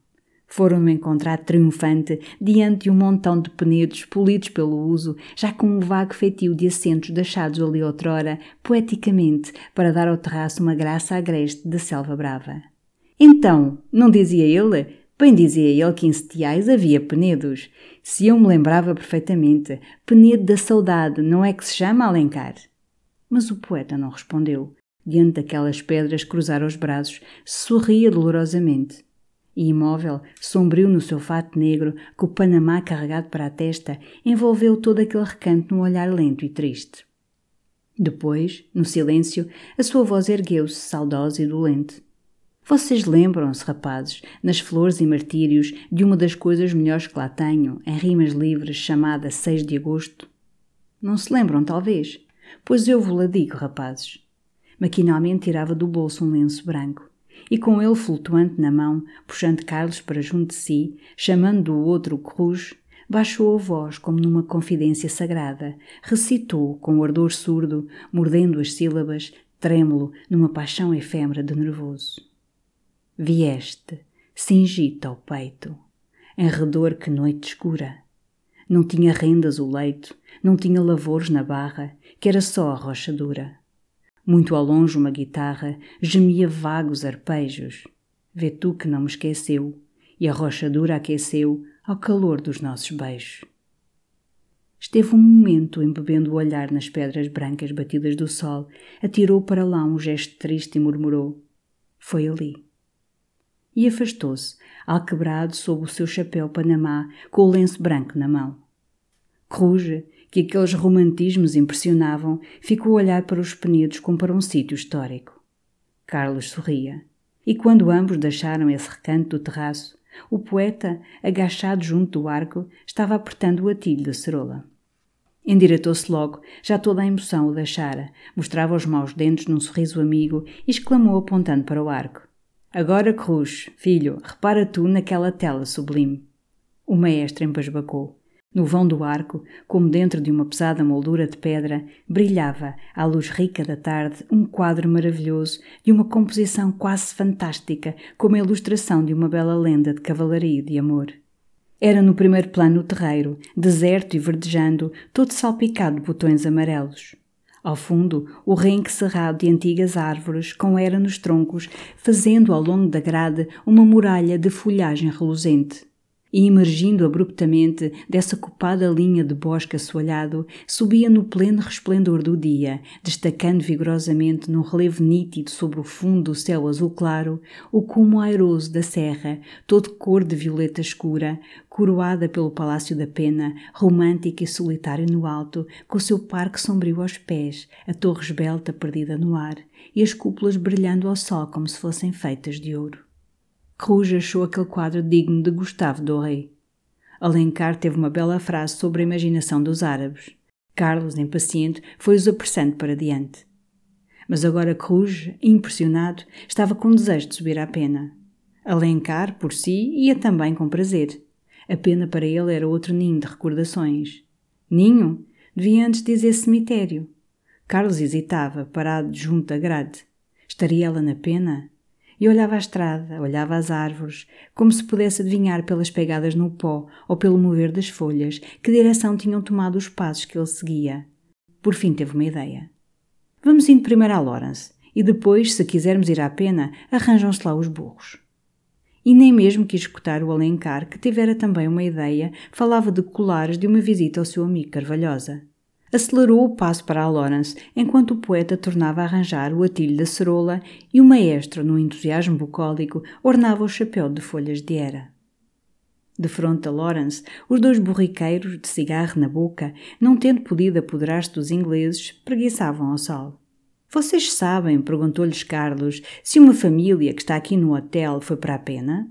Foram-me encontrar triunfante diante de um montão de penedos polidos pelo uso, já com um vago feitio de assentos deixados ali outrora, poeticamente, para dar ao terraço uma graça agreste da selva brava. Então, não dizia ele? Bem dizia ele que em Setiais havia Penedos. Se eu me lembrava perfeitamente, Penedo da saudade, não é que se chama Alencar? Mas o poeta não respondeu. Diante daquelas pedras, cruzara os braços, sorria dolorosamente. E imóvel, sombrio no seu fato negro, com o panamá carregado para a testa, envolveu todo aquele recanto num olhar lento e triste. Depois, no silêncio, a sua voz ergueu-se, saudosa e dolente. Vocês lembram-se, rapazes, nas flores e martírios, de uma das coisas melhores que lá tenho, em rimas livres, chamada 6 de Agosto? Não se lembram, talvez? Pois eu vos la digo, rapazes. Maquinalmente tirava do bolso um lenço branco e com ele flutuante na mão, puxando Carlos para junto de si, chamando do outro Cruz, baixou a voz como numa confidência sagrada, recitou com ardor surdo, mordendo as sílabas, trêmulo, numa paixão efêmera de nervoso. Vieste, cingite ao peito, em redor que noite escura. Não tinha rendas o leito, não tinha lavores na barra, que era só a rocha dura. Muito ao longe uma guitarra gemia vagos arpejos. Vê tu que não me esqueceu, e a rocha dura aqueceu ao calor dos nossos beijos. Esteve um momento embebendo o olhar nas pedras brancas batidas do sol, atirou para lá um gesto triste e murmurou: Foi ali e afastou-se, alquebrado sob o seu chapéu panamá, com o lenço branco na mão. Cruz, que aqueles romantismos impressionavam, ficou a olhar para os penedos como para um sítio histórico. Carlos sorria. E quando ambos deixaram esse recanto do terraço, o poeta, agachado junto do arco, estava apertando o atilho da cerola. Endireitou-se logo, já toda a emoção o deixara, mostrava os maus dentes num sorriso amigo e exclamou apontando para o arco. Agora, Cruz, filho, repara tu naquela tela sublime. O maestro embasbacou. No vão do arco, como dentro de uma pesada moldura de pedra, brilhava, à luz rica da tarde, um quadro maravilhoso de uma composição quase fantástica, como a ilustração de uma bela lenda de cavalaria e de amor. Era no primeiro plano o terreiro, deserto e verdejando, todo salpicado de botões amarelos. Ao fundo, o renque cerrado de antigas árvores, com era nos troncos, fazendo ao longo da grade uma muralha de folhagem reluzente e, emergindo abruptamente dessa copada linha de bosque assoalhado, subia no pleno resplendor do dia, destacando vigorosamente num relevo nítido sobre o fundo do céu azul claro, o cumo airoso da serra, todo cor de violeta escura, coroada pelo Palácio da Pena, romântica e solitário no alto, com o seu parque sombrio aos pés, a torre esbelta perdida no ar, e as cúpulas brilhando ao sol como se fossem feitas de ouro. Rouge achou aquele quadro digno de Gustave Doré. Alencar teve uma bela frase sobre a imaginação dos árabes. Carlos, impaciente, foi-os apressando para diante. Mas agora Cruz, impressionado, estava com desejo de subir à pena. Alencar, por si, ia também com prazer. A pena para ele era outro ninho de recordações. Ninho? Devia antes dizer cemitério. Carlos hesitava, parado junto à grade. Estaria ela na pena? E olhava a estrada, olhava as árvores, como se pudesse adivinhar pelas pegadas no pó ou pelo mover das folhas que direção tinham tomado os passos que ele seguia. Por fim teve uma ideia. Vamos indo primeiro a Lawrence e depois, se quisermos ir à pena, arranjam-se lá os burros. E nem mesmo quis escutar o Alencar, que tivera também uma ideia, falava de colares de uma visita ao seu amigo Carvalhosa acelerou o passo para a Lawrence enquanto o poeta tornava a arranjar o atilho da cerola e o maestro, no entusiasmo bucólico, ornava o chapéu de folhas de era. De fronte a Lawrence, os dois borriqueiros, de cigarro na boca, não tendo podido apoderar-se dos ingleses, preguiçavam ao sol. Vocês sabem, perguntou-lhes Carlos, se uma família que está aqui no hotel foi para a pena?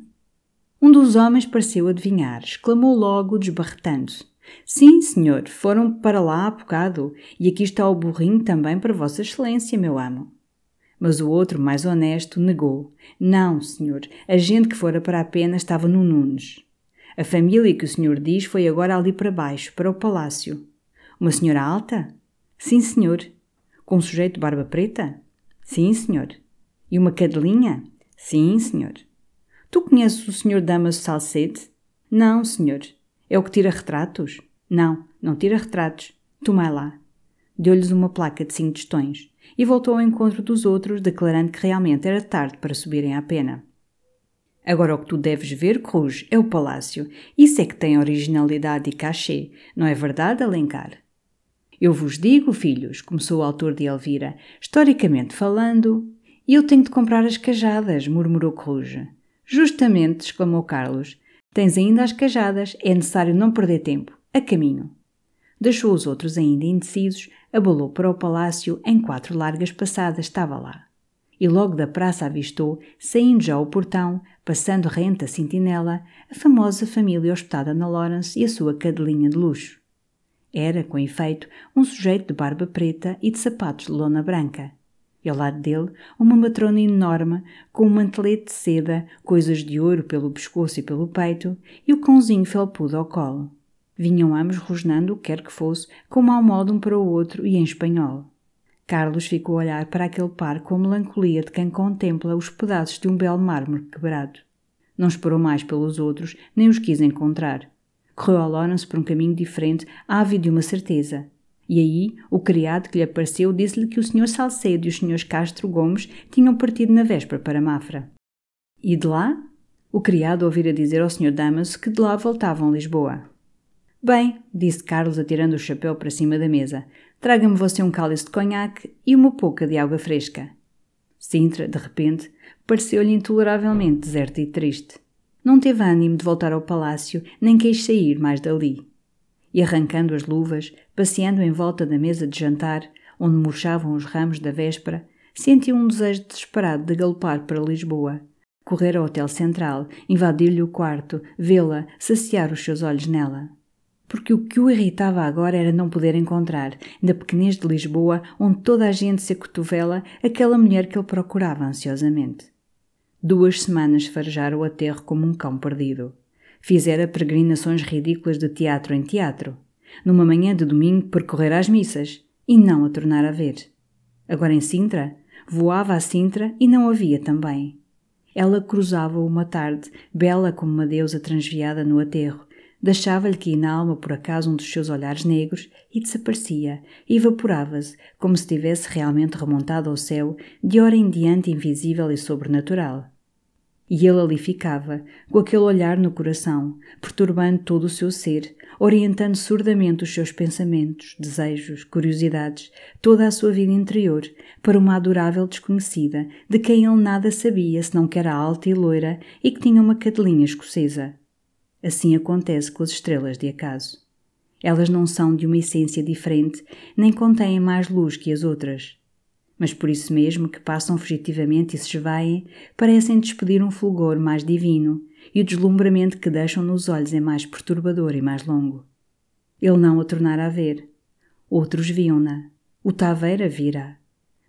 Um dos homens pareceu adivinhar, exclamou logo, desbarretando-se. Sim, senhor, foram para lá há bocado, e aqui está o burrinho também para Vossa Excelência, meu amo. Mas o outro, mais honesto, negou. Não, senhor, a gente que fora para a pena estava no Nunes. A família que o senhor diz foi agora ali para baixo, para o palácio. Uma senhora alta? Sim, senhor. Com um sujeito de barba preta? Sim, senhor. E uma cadelinha? Sim, senhor. Tu conheces o senhor Damaso Salcete? Não, senhor. É o que tira retratos? Não, não tira retratos. Tomai lá. Deu-lhes uma placa de cinco tostões e voltou ao encontro dos outros, declarando que realmente era tarde para subirem à pena. Agora o que tu deves ver, Cruz, é o palácio. Isso é que tem originalidade e cachê. Não é verdade, Alencar? Eu vos digo, filhos, começou o autor de Elvira, historicamente falando. E eu tenho de comprar as cajadas, murmurou Cruz. Justamente, exclamou Carlos. Tens ainda as cajadas, é necessário não perder tempo. A caminho. Deixou os outros ainda indecisos, abalou para o palácio, em quatro largas passadas estava lá. E logo da praça avistou, saindo já ao portão, passando rente a sentinela, a famosa família hospedada na Lawrence e a sua cadelinha de luxo. Era, com efeito, um sujeito de barba preta e de sapatos de lona branca e ao lado dele uma matrona enorme com um mantelete de seda, coisas de ouro pelo pescoço e pelo peito, e o cãozinho felpudo ao colo. Vinham ambos rosnando o que quer que fosse, com mau modo um para o outro e em espanhol. Carlos ficou a olhar para aquele par com a melancolia de quem contempla os pedaços de um belo mármore quebrado. Não esperou mais pelos outros, nem os quis encontrar. Correu a Lawrence por um caminho diferente, ávido de uma certeza – e aí, o criado que lhe apareceu disse-lhe que o Sr. Salcedo e os Srs. Castro Gomes tinham partido na véspera para Mafra. E de lá? O criado ouvira dizer ao Sr. Damaso que de lá voltavam a Lisboa. Bem, disse Carlos atirando o chapéu para cima da mesa, traga-me você um cálice de conhaque e uma pouca de água fresca. Sintra, de repente, pareceu-lhe intoleravelmente deserta e triste. Não teve ânimo de voltar ao palácio, nem quis sair mais dali e arrancando as luvas, passeando em volta da mesa de jantar, onde murchavam os ramos da véspera, sentiu um desejo desesperado de galopar para Lisboa. Correr ao Hotel Central, invadir-lhe o quarto, vê-la, saciar os seus olhos nela. Porque o que o irritava agora era não poder encontrar, na pequenez de Lisboa, onde toda a gente se acotovela, aquela mulher que ele procurava ansiosamente. Duas semanas farejara o aterro como um cão perdido. Fizera peregrinações ridículas de teatro em teatro. Numa manhã de domingo percorrer as missas e não a tornar a ver. Agora em Sintra, voava a Sintra e não havia também. Ela cruzava uma tarde, bela como uma deusa transviada no aterro, deixava-lhe que na alma por acaso um dos seus olhares negros e desaparecia, evaporava-se, como se tivesse realmente remontado ao céu, de hora em diante invisível e sobrenatural. E ele ali ficava, com aquele olhar no coração, perturbando todo o seu ser, orientando surdamente os seus pensamentos, desejos, curiosidades, toda a sua vida interior, para uma adorável desconhecida, de quem ele nada sabia senão que era alta e loira e que tinha uma cadelinha escocesa. Assim acontece com as estrelas de acaso. Elas não são de uma essência diferente, nem contêm mais luz que as outras mas por isso mesmo que passam fugitivamente e se esvaem, parecem despedir um fulgor mais divino, e o deslumbramento que deixam nos olhos é mais perturbador e mais longo. Ele não a tornara a ver. Outros viam-na. O Taveira vira.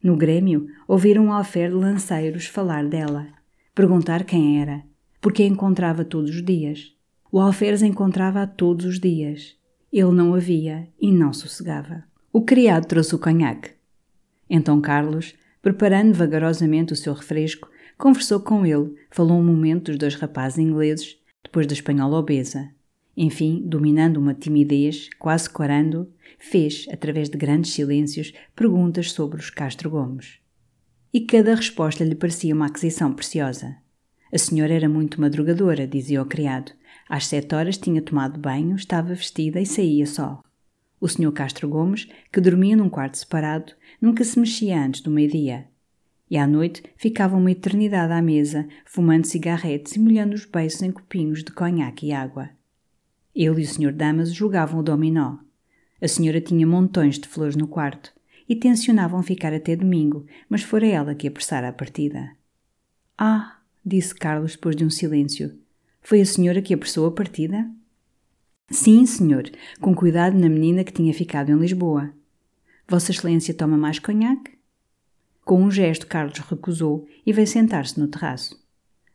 No Grêmio, ouviram um alfer de lanceiros falar dela, perguntar quem era, porque a encontrava todos os dias. O alferes encontrava-a todos os dias. Ele não a via e não sossegava. O criado trouxe o conhaque. Então Carlos, preparando vagarosamente o seu refresco, conversou com ele, falou um momento dos dois rapazes ingleses, depois da espanhola obesa. Enfim, dominando uma timidez, quase corando, fez, através de grandes silêncios, perguntas sobre os Castro Gomes. E cada resposta lhe parecia uma aquisição preciosa. A senhora era muito madrugadora, dizia o criado. Às sete horas tinha tomado banho, estava vestida e saía só. O senhor Castro Gomes, que dormia num quarto separado, nunca se mexia antes do meio-dia. E à noite ficava uma eternidade à mesa, fumando cigarretes e molhando os beiços em copinhos de conhaque e água. Ele e o senhor Damas jogavam o dominó. A senhora tinha montões de flores no quarto e tencionavam ficar até domingo, mas fora ela que apressara a partida. Ah, disse Carlos depois de um silêncio. Foi a senhora que apressou a partida? Sim, senhor, com cuidado na menina que tinha ficado em Lisboa. Vossa Excelência toma mais conhaque? Com um gesto, Carlos recusou e veio sentar-se no terraço.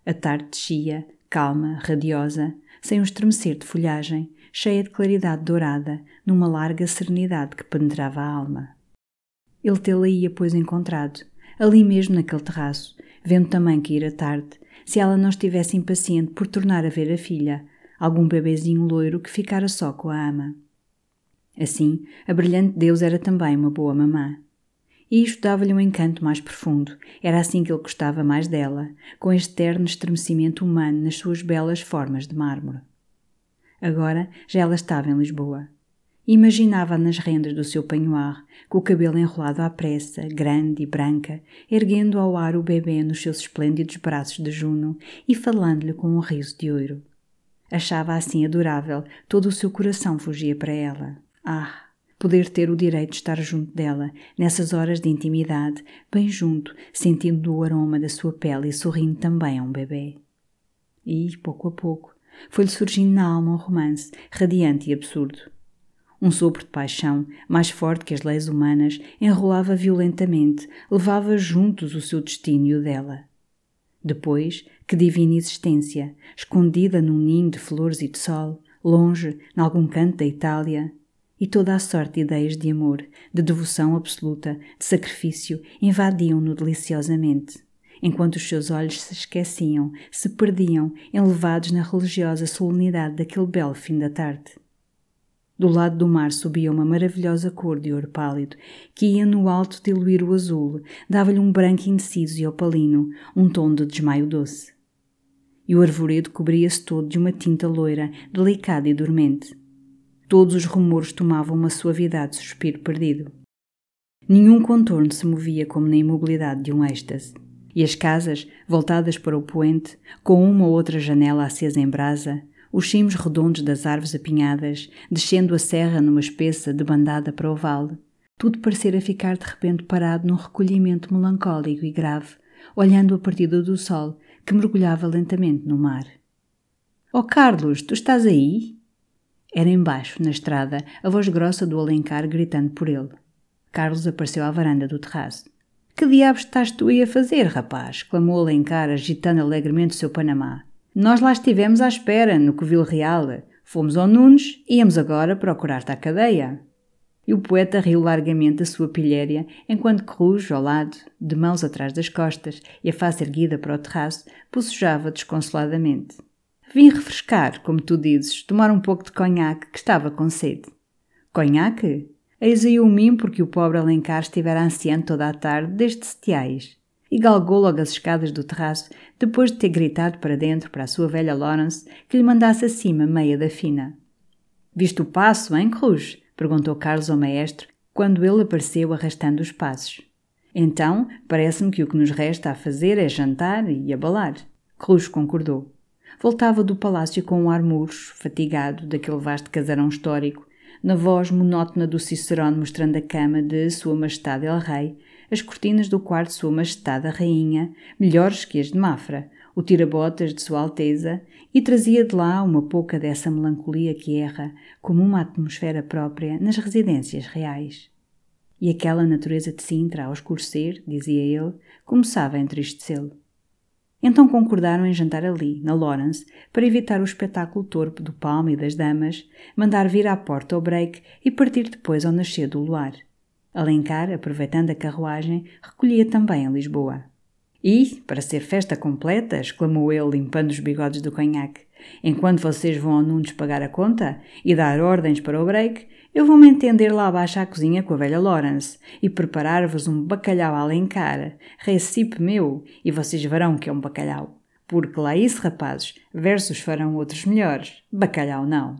A tarde descia, calma, radiosa, sem um estremecer de folhagem, cheia de claridade dourada, numa larga serenidade que penetrava a alma. Ele tê-la ia, pois, encontrado, ali mesmo naquele terraço, vendo também que ir tarde, se ela não estivesse impaciente por tornar a ver a filha, algum bebezinho loiro que ficara só com a ama. Assim, a brilhante Deus era também uma boa mamã. E isto dava-lhe um encanto mais profundo. Era assim que ele gostava mais dela, com este terno estremecimento humano nas suas belas formas de mármore. Agora já ela estava em Lisboa. Imaginava nas rendas do seu panhoar, com o cabelo enrolado à pressa, grande e branca, erguendo ao ar o bebê nos seus esplêndidos braços de Juno e falando-lhe com um riso de ouro. Achava assim adorável, todo o seu coração fugia para ela. Ah, poder ter o direito de estar junto dela, nessas horas de intimidade, bem junto, sentindo o aroma da sua pele e sorrindo também a um bebê. E, pouco a pouco, foi-lhe surgindo na alma um romance, radiante e absurdo um sopro de paixão, mais forte que as leis humanas, enrolava violentamente, levava juntos o seu destino e o dela. Depois, que divina existência, escondida num ninho de flores e de sol, longe, em algum canto da Itália, e toda a sorte de ideias de amor, de devoção absoluta, de sacrifício, invadiam-no deliciosamente, enquanto os seus olhos se esqueciam, se perdiam, enlevados na religiosa solenidade daquele belo fim da tarde. Do lado do mar subia uma maravilhosa cor de ouro pálido, que ia no alto diluir o azul, dava-lhe um branco indeciso e opalino, um tom de desmaio doce. E o arvoredo cobria-se todo de uma tinta loira, delicada e dormente. Todos os rumores tomavam uma suavidade de suspiro perdido. Nenhum contorno se movia como na imobilidade de um êxtase. E as casas, voltadas para o poente, com uma ou outra janela acesa em brasa, os cimos redondos das árvores apinhadas, descendo a serra numa espessa debandada para o vale, tudo parecera ficar de repente parado num recolhimento melancólico e grave, olhando a partida do sol que mergulhava lentamente no mar. Oh Carlos, tu estás aí? Era embaixo, na estrada, a voz grossa do Alencar gritando por ele. Carlos apareceu à varanda do terraço. Que diabos estás tu aí a fazer, rapaz? clamou Alencar, agitando alegremente o seu Panamá. Nós lá estivemos à espera, no Covil Real. Fomos ao Nunes e íamos agora procurar-te à cadeia. E o poeta riu largamente da sua pilhéria, enquanto Cruz, ao lado, de mãos atrás das costas e a face erguida para o terraço, bocejava desconsoladamente. Vim refrescar, como tu dizes, tomar um pouco de conhaque, que estava com sede. Conhaque? Eis aí o mim porque o pobre Alencar estivera anciano toda a tarde desde setiais e galgou logo as escadas do terraço, depois de ter gritado para dentro para a sua velha Lawrence que lhe mandasse acima meia da fina. Viste o passo, hein, Cruz? perguntou Carlos ao maestro, quando ele apareceu arrastando os passos. Então, parece-me que o que nos resta a fazer é jantar e abalar. Cruz concordou. Voltava do palácio com um ar murcho, fatigado, daquele vasto casarão histórico, na voz monótona do Cicerone mostrando a cama de Sua Majestade El Rei, as cortinas do quarto de Sua Majestade a Rainha, melhores que as de Mafra, o tirabotas de Sua Alteza, e trazia de lá uma pouca dessa melancolia que erra, como uma atmosfera própria, nas residências reais. E aquela natureza de Sintra, ao escurecer, dizia ele, começava a entristecê-lo. Então concordaram em jantar ali, na Lawrence, para evitar o espetáculo torpe do palmo e das damas, mandar vir à porta o break e partir depois ao nascer do luar. Alencar, aproveitando a carruagem, recolhia também a Lisboa. E, para ser festa completa, exclamou ele, limpando os bigodes do conhaque, enquanto vocês vão ao Nunes pagar a conta e dar ordens para o break, eu vou-me entender lá abaixo à cozinha com a velha Lawrence e preparar-vos um bacalhau alencar, recipe meu, e vocês verão que é um bacalhau. Porque lá isso, rapazes, versos farão outros melhores, bacalhau não.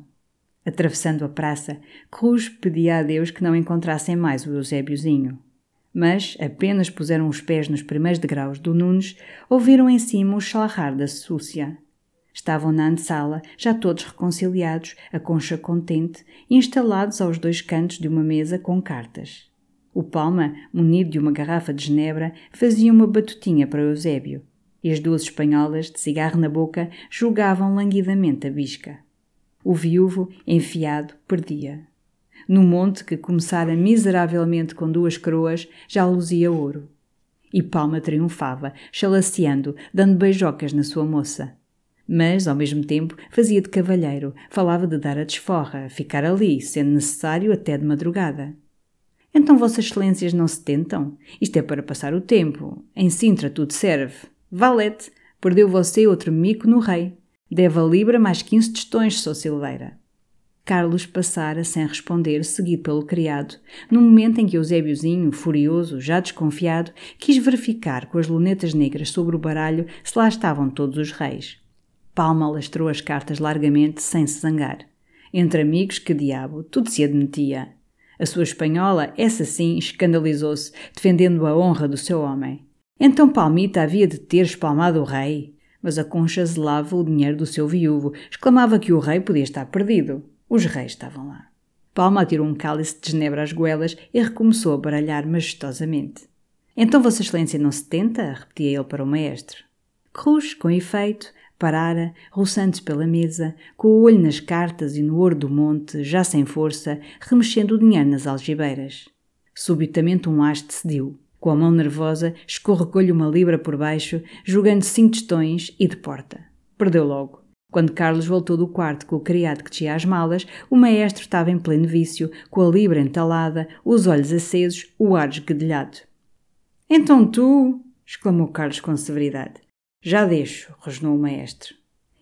Atravessando a praça, Cruz pedia a Deus que não encontrassem mais o Eusébiozinho. Mas, apenas puseram os pés nos primeiros degraus do Nunes, ouviram em cima o chalarrar da Súcia. Estavam na antesala, já todos reconciliados, a concha contente, instalados aos dois cantos de uma mesa com cartas. O Palma, munido de uma garrafa de genebra, fazia uma batutinha para Eusébio, e as duas espanholas, de cigarro na boca, julgavam languidamente a bisca. O viúvo, enfiado, perdia. No monte que começara miseravelmente com duas coroas, já luzia ouro. E Palma triunfava, chalaceando, dando beijocas na sua moça mas, ao mesmo tempo, fazia de cavalheiro, falava de dar a desforra, ficar ali, sendo necessário até de madrugada. Então Vossas Excelências não se tentam? Isto é para passar o tempo. Em Sintra tudo serve. Valete, perdeu você outro mico no rei. Deve a Libra mais quinze tostões, sou Silveira. Carlos passara sem responder, seguido pelo criado, no momento em que Eusébiozinho, furioso, já desconfiado, quis verificar com as lunetas negras sobre o baralho se lá estavam todos os reis. Palma lastrou as cartas largamente, sem se zangar. Entre amigos, que diabo, tudo se admitia. A sua espanhola, essa sim, escandalizou-se, defendendo a honra do seu homem. Então Palmita havia de ter espalmado o rei. Mas a concha zelava o dinheiro do seu viúvo, exclamava que o rei podia estar perdido. Os reis estavam lá. Palma tirou um cálice de genebra às goelas e recomeçou a baralhar majestosamente. Então Vossa Excelência não se tenta? repetia ele para o maestro. Cruz, com efeito, Parara, roçando pela mesa, com o olho nas cartas e no ouro do monte, já sem força, remexendo o dinheiro nas algibeiras. Subitamente um haste cediu. Com a mão nervosa, escorregou-lhe uma libra por baixo, jogando cinco tostões e de porta. Perdeu logo. Quando Carlos voltou do quarto com o criado que tinha as malas, o maestro estava em pleno vício, com a libra entalada, os olhos acesos, o ar esguedelhado. Então tu, exclamou Carlos com severidade, já deixo, rosnou o maestro.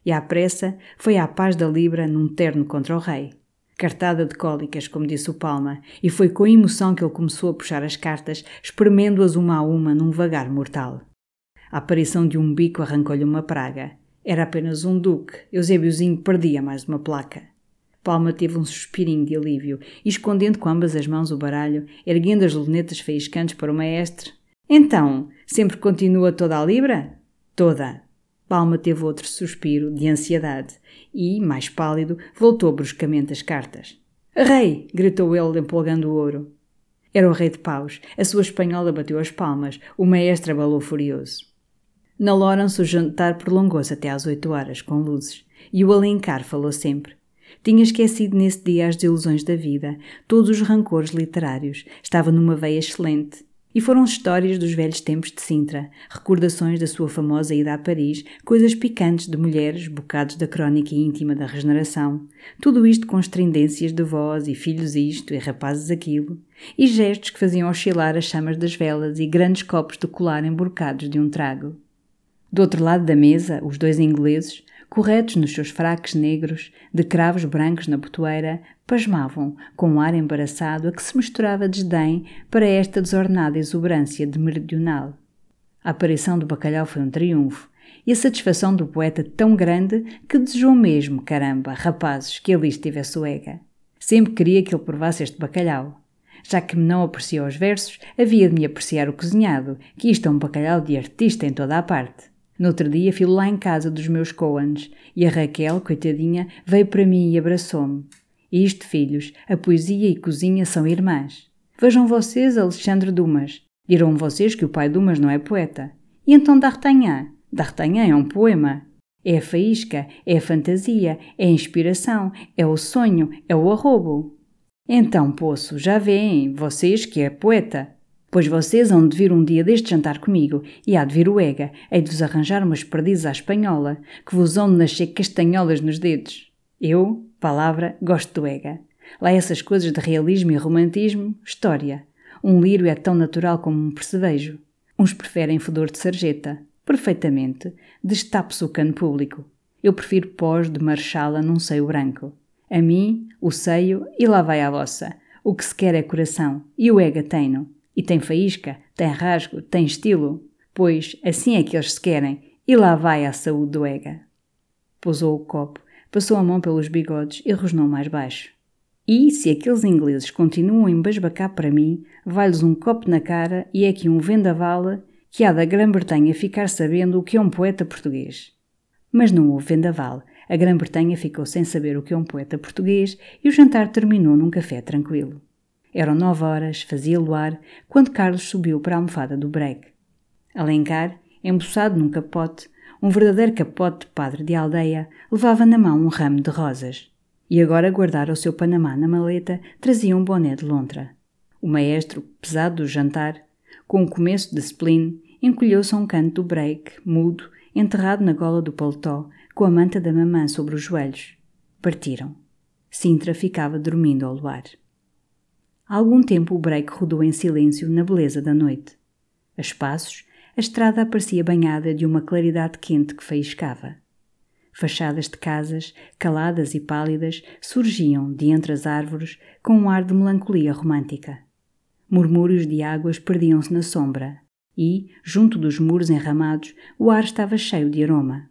E à pressa foi à paz da Libra num terno contra o rei. Cartada de cólicas, como disse o Palma, e foi com emoção que ele começou a puxar as cartas, espremendo-as uma a uma num vagar mortal. A aparição de um bico arrancou-lhe uma praga. Era apenas um duque. Eusébiozinho perdia mais uma placa. Palma teve um suspirinho de alívio e, escondendo com ambas as mãos o baralho, erguendo as lunetas faiscantes para o maestre. Então, sempre continua toda a libra? Toda. Palma teve outro suspiro de ansiedade e, mais pálido, voltou bruscamente as cartas. Rei! gritou ele, empolgando o ouro. Era o rei de paus. A sua espanhola bateu as palmas. O maestro abalou furioso. Na Lawrence o jantar prolongou-se até às oito horas, com luzes, e o Alencar falou sempre. Tinha esquecido nesse dia as desilusões da vida, todos os rancores literários. Estava numa veia excelente. E foram histórias dos velhos tempos de Sintra, recordações da sua famosa ida a Paris, coisas picantes de mulheres, bocados da crónica íntima da regeneração. Tudo isto com estridências de voz e filhos isto e rapazes aquilo, e gestos que faziam oscilar as chamas das velas e grandes copos de colar emborcados de um trago. Do outro lado da mesa, os dois ingleses, corretos nos seus fraques negros, de cravos brancos na botoeira, pasmavam, com um ar embaraçado a que se misturava desdém para esta desornada exuberância de meridional. A aparição do bacalhau foi um triunfo, e a satisfação do poeta tão grande que desejou mesmo, caramba, rapazes, que ali estivesse o Ega. Sempre queria que ele provasse este bacalhau. Já que me não aprecia os versos, havia de me apreciar o cozinhado, que isto é um bacalhau de artista em toda a parte. No outro dia fui lá em casa dos meus Coans e a Raquel, coitadinha, veio para mim e abraçou-me. Isto, filhos, a poesia e cozinha são irmãs. Vejam vocês Alexandre Dumas. Dirão vocês que o pai Dumas não é poeta. E então D'Artagnan? D'Artagnan é um poema. É a faísca, é a fantasia, é a inspiração, é o sonho, é o arrobo. Então, poço, já veem, vocês que é poeta. Pois vocês hão de vir um dia deste jantar comigo, e há de vir o Ega, hei de vos arranjar umas perdizes à espanhola, que vos hão de nascer castanholas nos dedos. Eu, palavra, gosto do Ega. Lá essas coisas de realismo e romantismo, história. Um lírio é tão natural como um percevejo. Uns preferem fedor de sarjeta. Perfeitamente. Destape-se o cano público. Eu prefiro pós de marchala num seio branco. A mim, o seio, e lá vai a vossa. O que se quer é coração, e o ega tem-no. E tem faísca, tem rasgo, tem estilo. Pois, assim é que eles se querem, e lá vai a saúde do ega. Pousou o copo, passou a mão pelos bigodes e rosnou mais baixo. E, se aqueles ingleses continuam a embasbacar para mim, vai-lhes um copo na cara e é aqui um vendaval que há da Grã-Bretanha ficar sabendo o que é um poeta português. Mas não houve vendaval. A Grã-Bretanha ficou sem saber o que é um poeta português e o jantar terminou num café tranquilo. Eram nove horas, fazia luar, quando Carlos subiu para a almofada do break. Alencar, embuçado num capote, um verdadeiro capote de padre de aldeia, levava na mão um ramo de rosas e agora guardara o seu panamá na maleta, trazia um boné de lontra. O maestro, pesado do jantar, com o começo de spleen, encolheu-se a um canto do break, mudo, enterrado na gola do paletó, com a manta da mamã sobre os joelhos. Partiram. Sintra ficava dormindo ao luar. Há algum tempo o break rodou em silêncio na beleza da noite. A espaços, a estrada aparecia banhada de uma claridade quente que faiscava. Fachadas de casas, caladas e pálidas, surgiam de entre as árvores com um ar de melancolia romântica. Murmúrios de águas perdiam-se na sombra e, junto dos muros enramados, o ar estava cheio de aroma.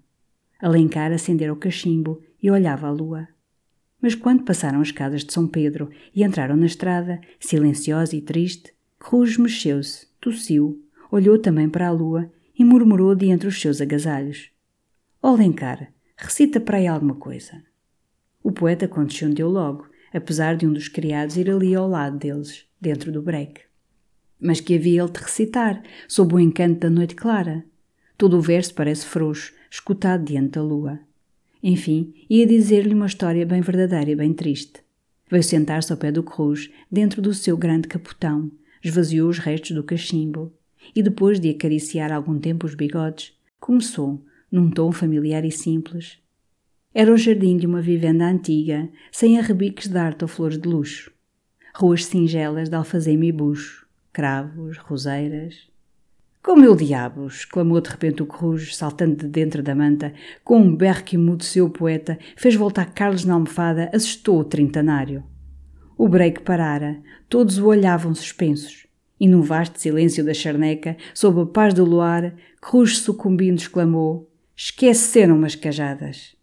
Alencar acendera o cachimbo e olhava a lua. Mas quando passaram as casas de São Pedro e entraram na estrada, silenciosa e triste, Rouge mexeu-se, tossiu, olhou também para a lua e murmurou de entre os seus agasalhos. Alencar, recita para aí alguma coisa. O poeta condescendeu logo, apesar de um dos criados ir ali ao lado deles, dentro do break. Mas que havia ele de recitar, sob o encanto da noite clara? Todo o verso parece frouxo, escutado diante da lua. Enfim, ia dizer-lhe uma história bem verdadeira e bem triste. Veio sentar-se ao pé do Cruz, dentro do seu grande capotão, esvaziou os restos do cachimbo e, depois de acariciar algum tempo os bigodes, começou, num tom familiar e simples. Era o jardim de uma vivenda antiga, sem arrebiques de arte ou flores de luxo. Ruas singelas de alfazema e bucho, cravos, roseiras. Com mil diabos! exclamou de repente o Cruz, saltando de dentro da manta, com um berro que emudeceu o poeta, fez voltar Carlos na almofada, assustou o trintanário. O break parara, todos o olhavam suspensos. E no vasto silêncio da charneca, sob a paz do luar, Cruz sucumbindo exclamou: Esqueceram umas cajadas.